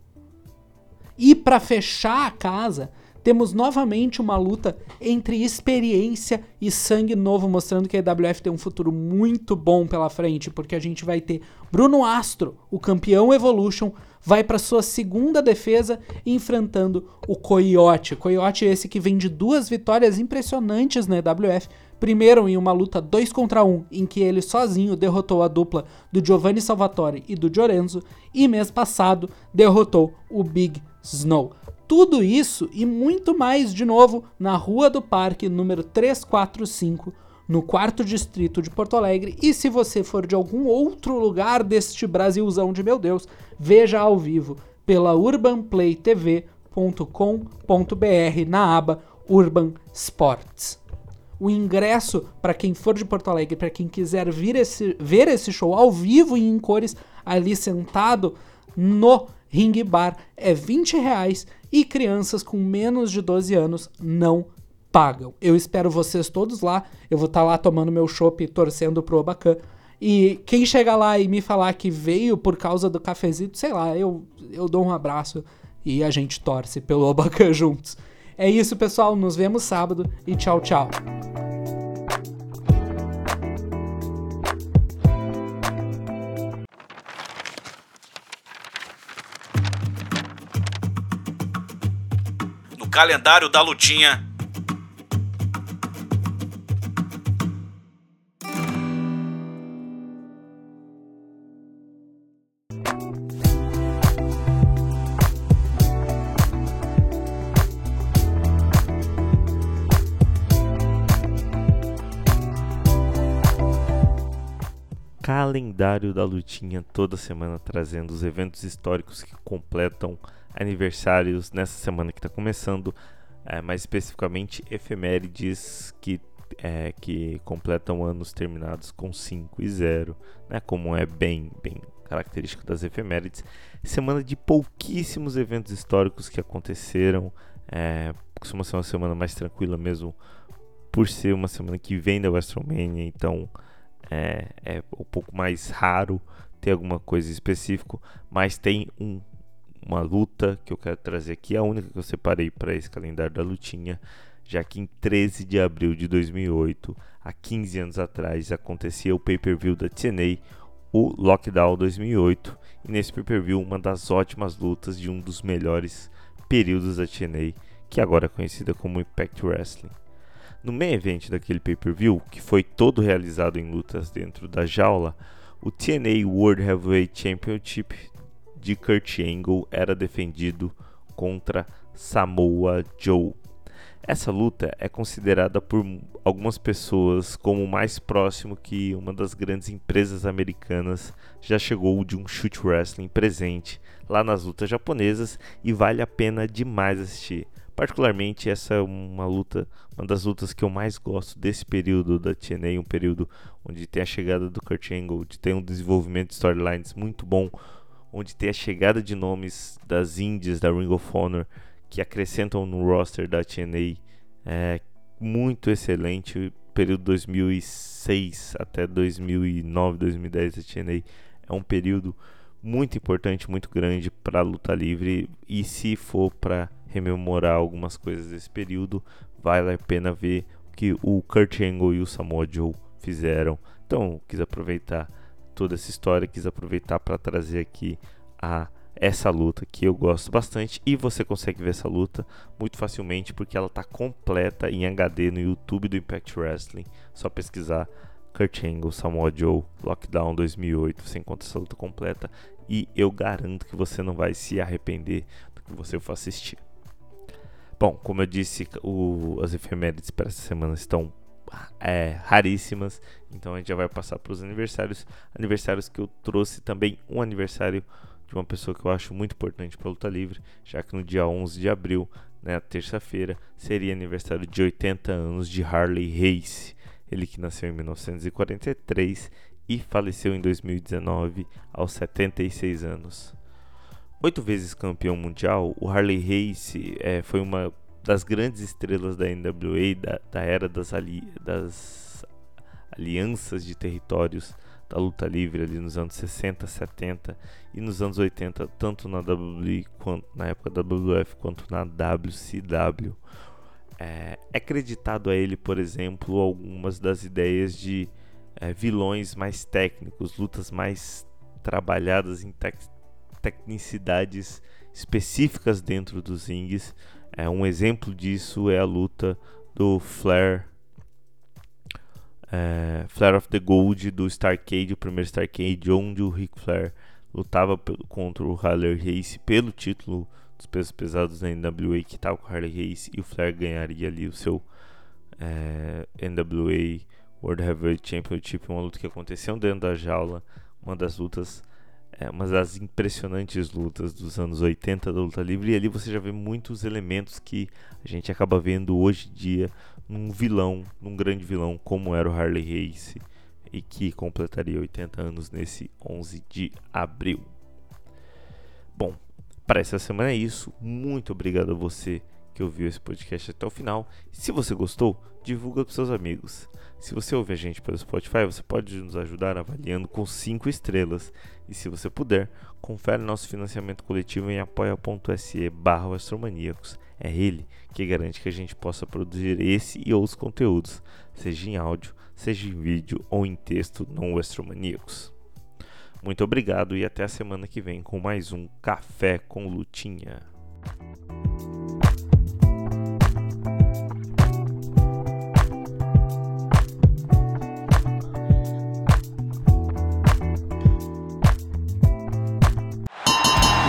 E para fechar a casa, temos novamente uma luta entre experiência e sangue novo, mostrando que a EWF tem um futuro muito bom pela frente, porque a gente vai ter Bruno Astro, o campeão Evolution, vai para sua segunda defesa enfrentando o Coyote. Coyote esse que vem de duas vitórias impressionantes na EWF Primeiro em uma luta 2 contra 1, um, em que ele sozinho derrotou a dupla do Giovanni Salvatore e do Giorenzo, e mês passado derrotou o Big Snow. Tudo isso e muito mais de novo na Rua do Parque, número 345, no quarto distrito de Porto Alegre. E se você for de algum outro lugar deste Brasilzão de meu Deus, veja ao vivo pela urbanplaytv.com.br na aba Urban Sports o ingresso para quem for de Porto Alegre, para quem quiser vir esse, ver esse show ao vivo e em cores, ali sentado no Ring Bar, é 20 reais e crianças com menos de 12 anos não pagam. Eu espero vocês todos lá. Eu vou estar tá lá tomando meu chopp torcendo pro Obacan. E quem chegar lá e me falar que veio por causa do cafezinho, sei lá, eu, eu dou um abraço e a gente torce pelo Obacan juntos. É isso, pessoal. Nos vemos sábado e tchau, tchau. Calendário da lutinha. Calendário da lutinha toda semana trazendo os eventos históricos que completam aniversários nessa semana que está começando, é, mais especificamente efemérides que, é, que completam anos terminados com 5 e 0, né, como é bem, bem característico das efemérides. Semana de pouquíssimos eventos históricos que aconteceram, é, costuma ser uma semana mais tranquila mesmo, por ser uma semana que vem da WrestleMania, então é, é um pouco mais raro ter alguma coisa específica, mas tem um, uma luta que eu quero trazer aqui, a única que eu separei para esse calendário da lutinha, já que em 13 de abril de 2008, há 15 anos atrás, acontecia o pay-per-view da TNA, o Lockdown 2008, e nesse pay-per-view uma das ótimas lutas de um dos melhores períodos da TNA, que agora é conhecida como Impact Wrestling. No main event daquele pay-per-view, que foi todo realizado em lutas dentro da jaula, o TNA World Heavyweight Championship de Kurt Angle era defendido contra Samoa Joe. Essa luta é considerada por algumas pessoas como o mais próximo que uma das grandes empresas americanas já chegou de um shoot wrestling presente lá nas lutas japonesas e vale a pena demais assistir. Particularmente, essa é uma luta, uma das lutas que eu mais gosto desse período da TNA, um período onde tem a chegada do Kurt Angle, tem um desenvolvimento de storylines muito bom, onde tem a chegada de nomes das indies da Ring of Honor que acrescentam no roster da TNA. É muito excelente. O período 2006 até 2009, 2010 da TNA é um período muito importante, muito grande para a luta livre. E se for para rememorar algumas coisas desse período, vale a pena ver o que o Kurt Angle e o Samoa Joe fizeram. Então, quis aproveitar toda essa história, quis aproveitar para trazer aqui a essa luta que eu gosto bastante e você consegue ver essa luta muito facilmente porque ela está completa em HD no YouTube do Impact Wrestling. Só pesquisar Kurt Angle, Samoa Joe, Lockdown 2008, você encontra essa luta completa e eu garanto que você não vai se arrepender do que você for assistir. Bom, como eu disse, o, as efemérides para essa semana estão é, raríssimas, então a gente já vai passar para os aniversários. Aniversários que eu trouxe também um aniversário de uma pessoa que eu acho muito importante para a luta livre, já que no dia 11 de abril, né, terça-feira, seria aniversário de 80 anos de Harley Race. Ele que nasceu em 1943 e faleceu em 2019 aos 76 anos. Oito vezes campeão mundial, o Harley Race é, foi uma das grandes estrelas da NWA, da, da era das, ali, das alianças de territórios da luta livre ali nos anos 60, 70 e nos anos 80, tanto na WWE quanto na época da WWF quanto na WCW. É, é acreditado a ele, por exemplo, algumas das ideias de é, vilões mais técnicos, lutas mais trabalhadas em tecnicidades específicas dentro dos rings. É, um exemplo disso é a luta do Flair é, Flare of the Gold do Starcade, o primeiro Starcade, onde o Ric Flair lutava contra o Harley Race pelo título dos pesos pesados na NWA que estava com o Harley Race e o Flair ganharia ali o seu é, NWA World Heavyweight Championship, uma luta que aconteceu dentro da jaula, uma das lutas, é, uma das impressionantes lutas dos anos 80 da luta livre, e ali você já vê muitos elementos que a gente acaba vendo hoje em dia num vilão, num grande vilão como era o Harley Race e que completaria 80 anos nesse 11 de abril. Bom, para essa semana é isso. Muito obrigado a você que ouviu esse podcast até o final. Se você gostou, divulga com seus amigos. Se você ouve a gente pelo Spotify, você pode nos ajudar avaliando com 5 estrelas. E se você puder, confere nosso financiamento coletivo em apoia.se barra É ele que garante que a gente possa produzir esse e outros conteúdos, seja em áudio, seja em vídeo ou em texto não Astromaníacos. Muito obrigado e até a semana que vem com mais um Café com Lutinha.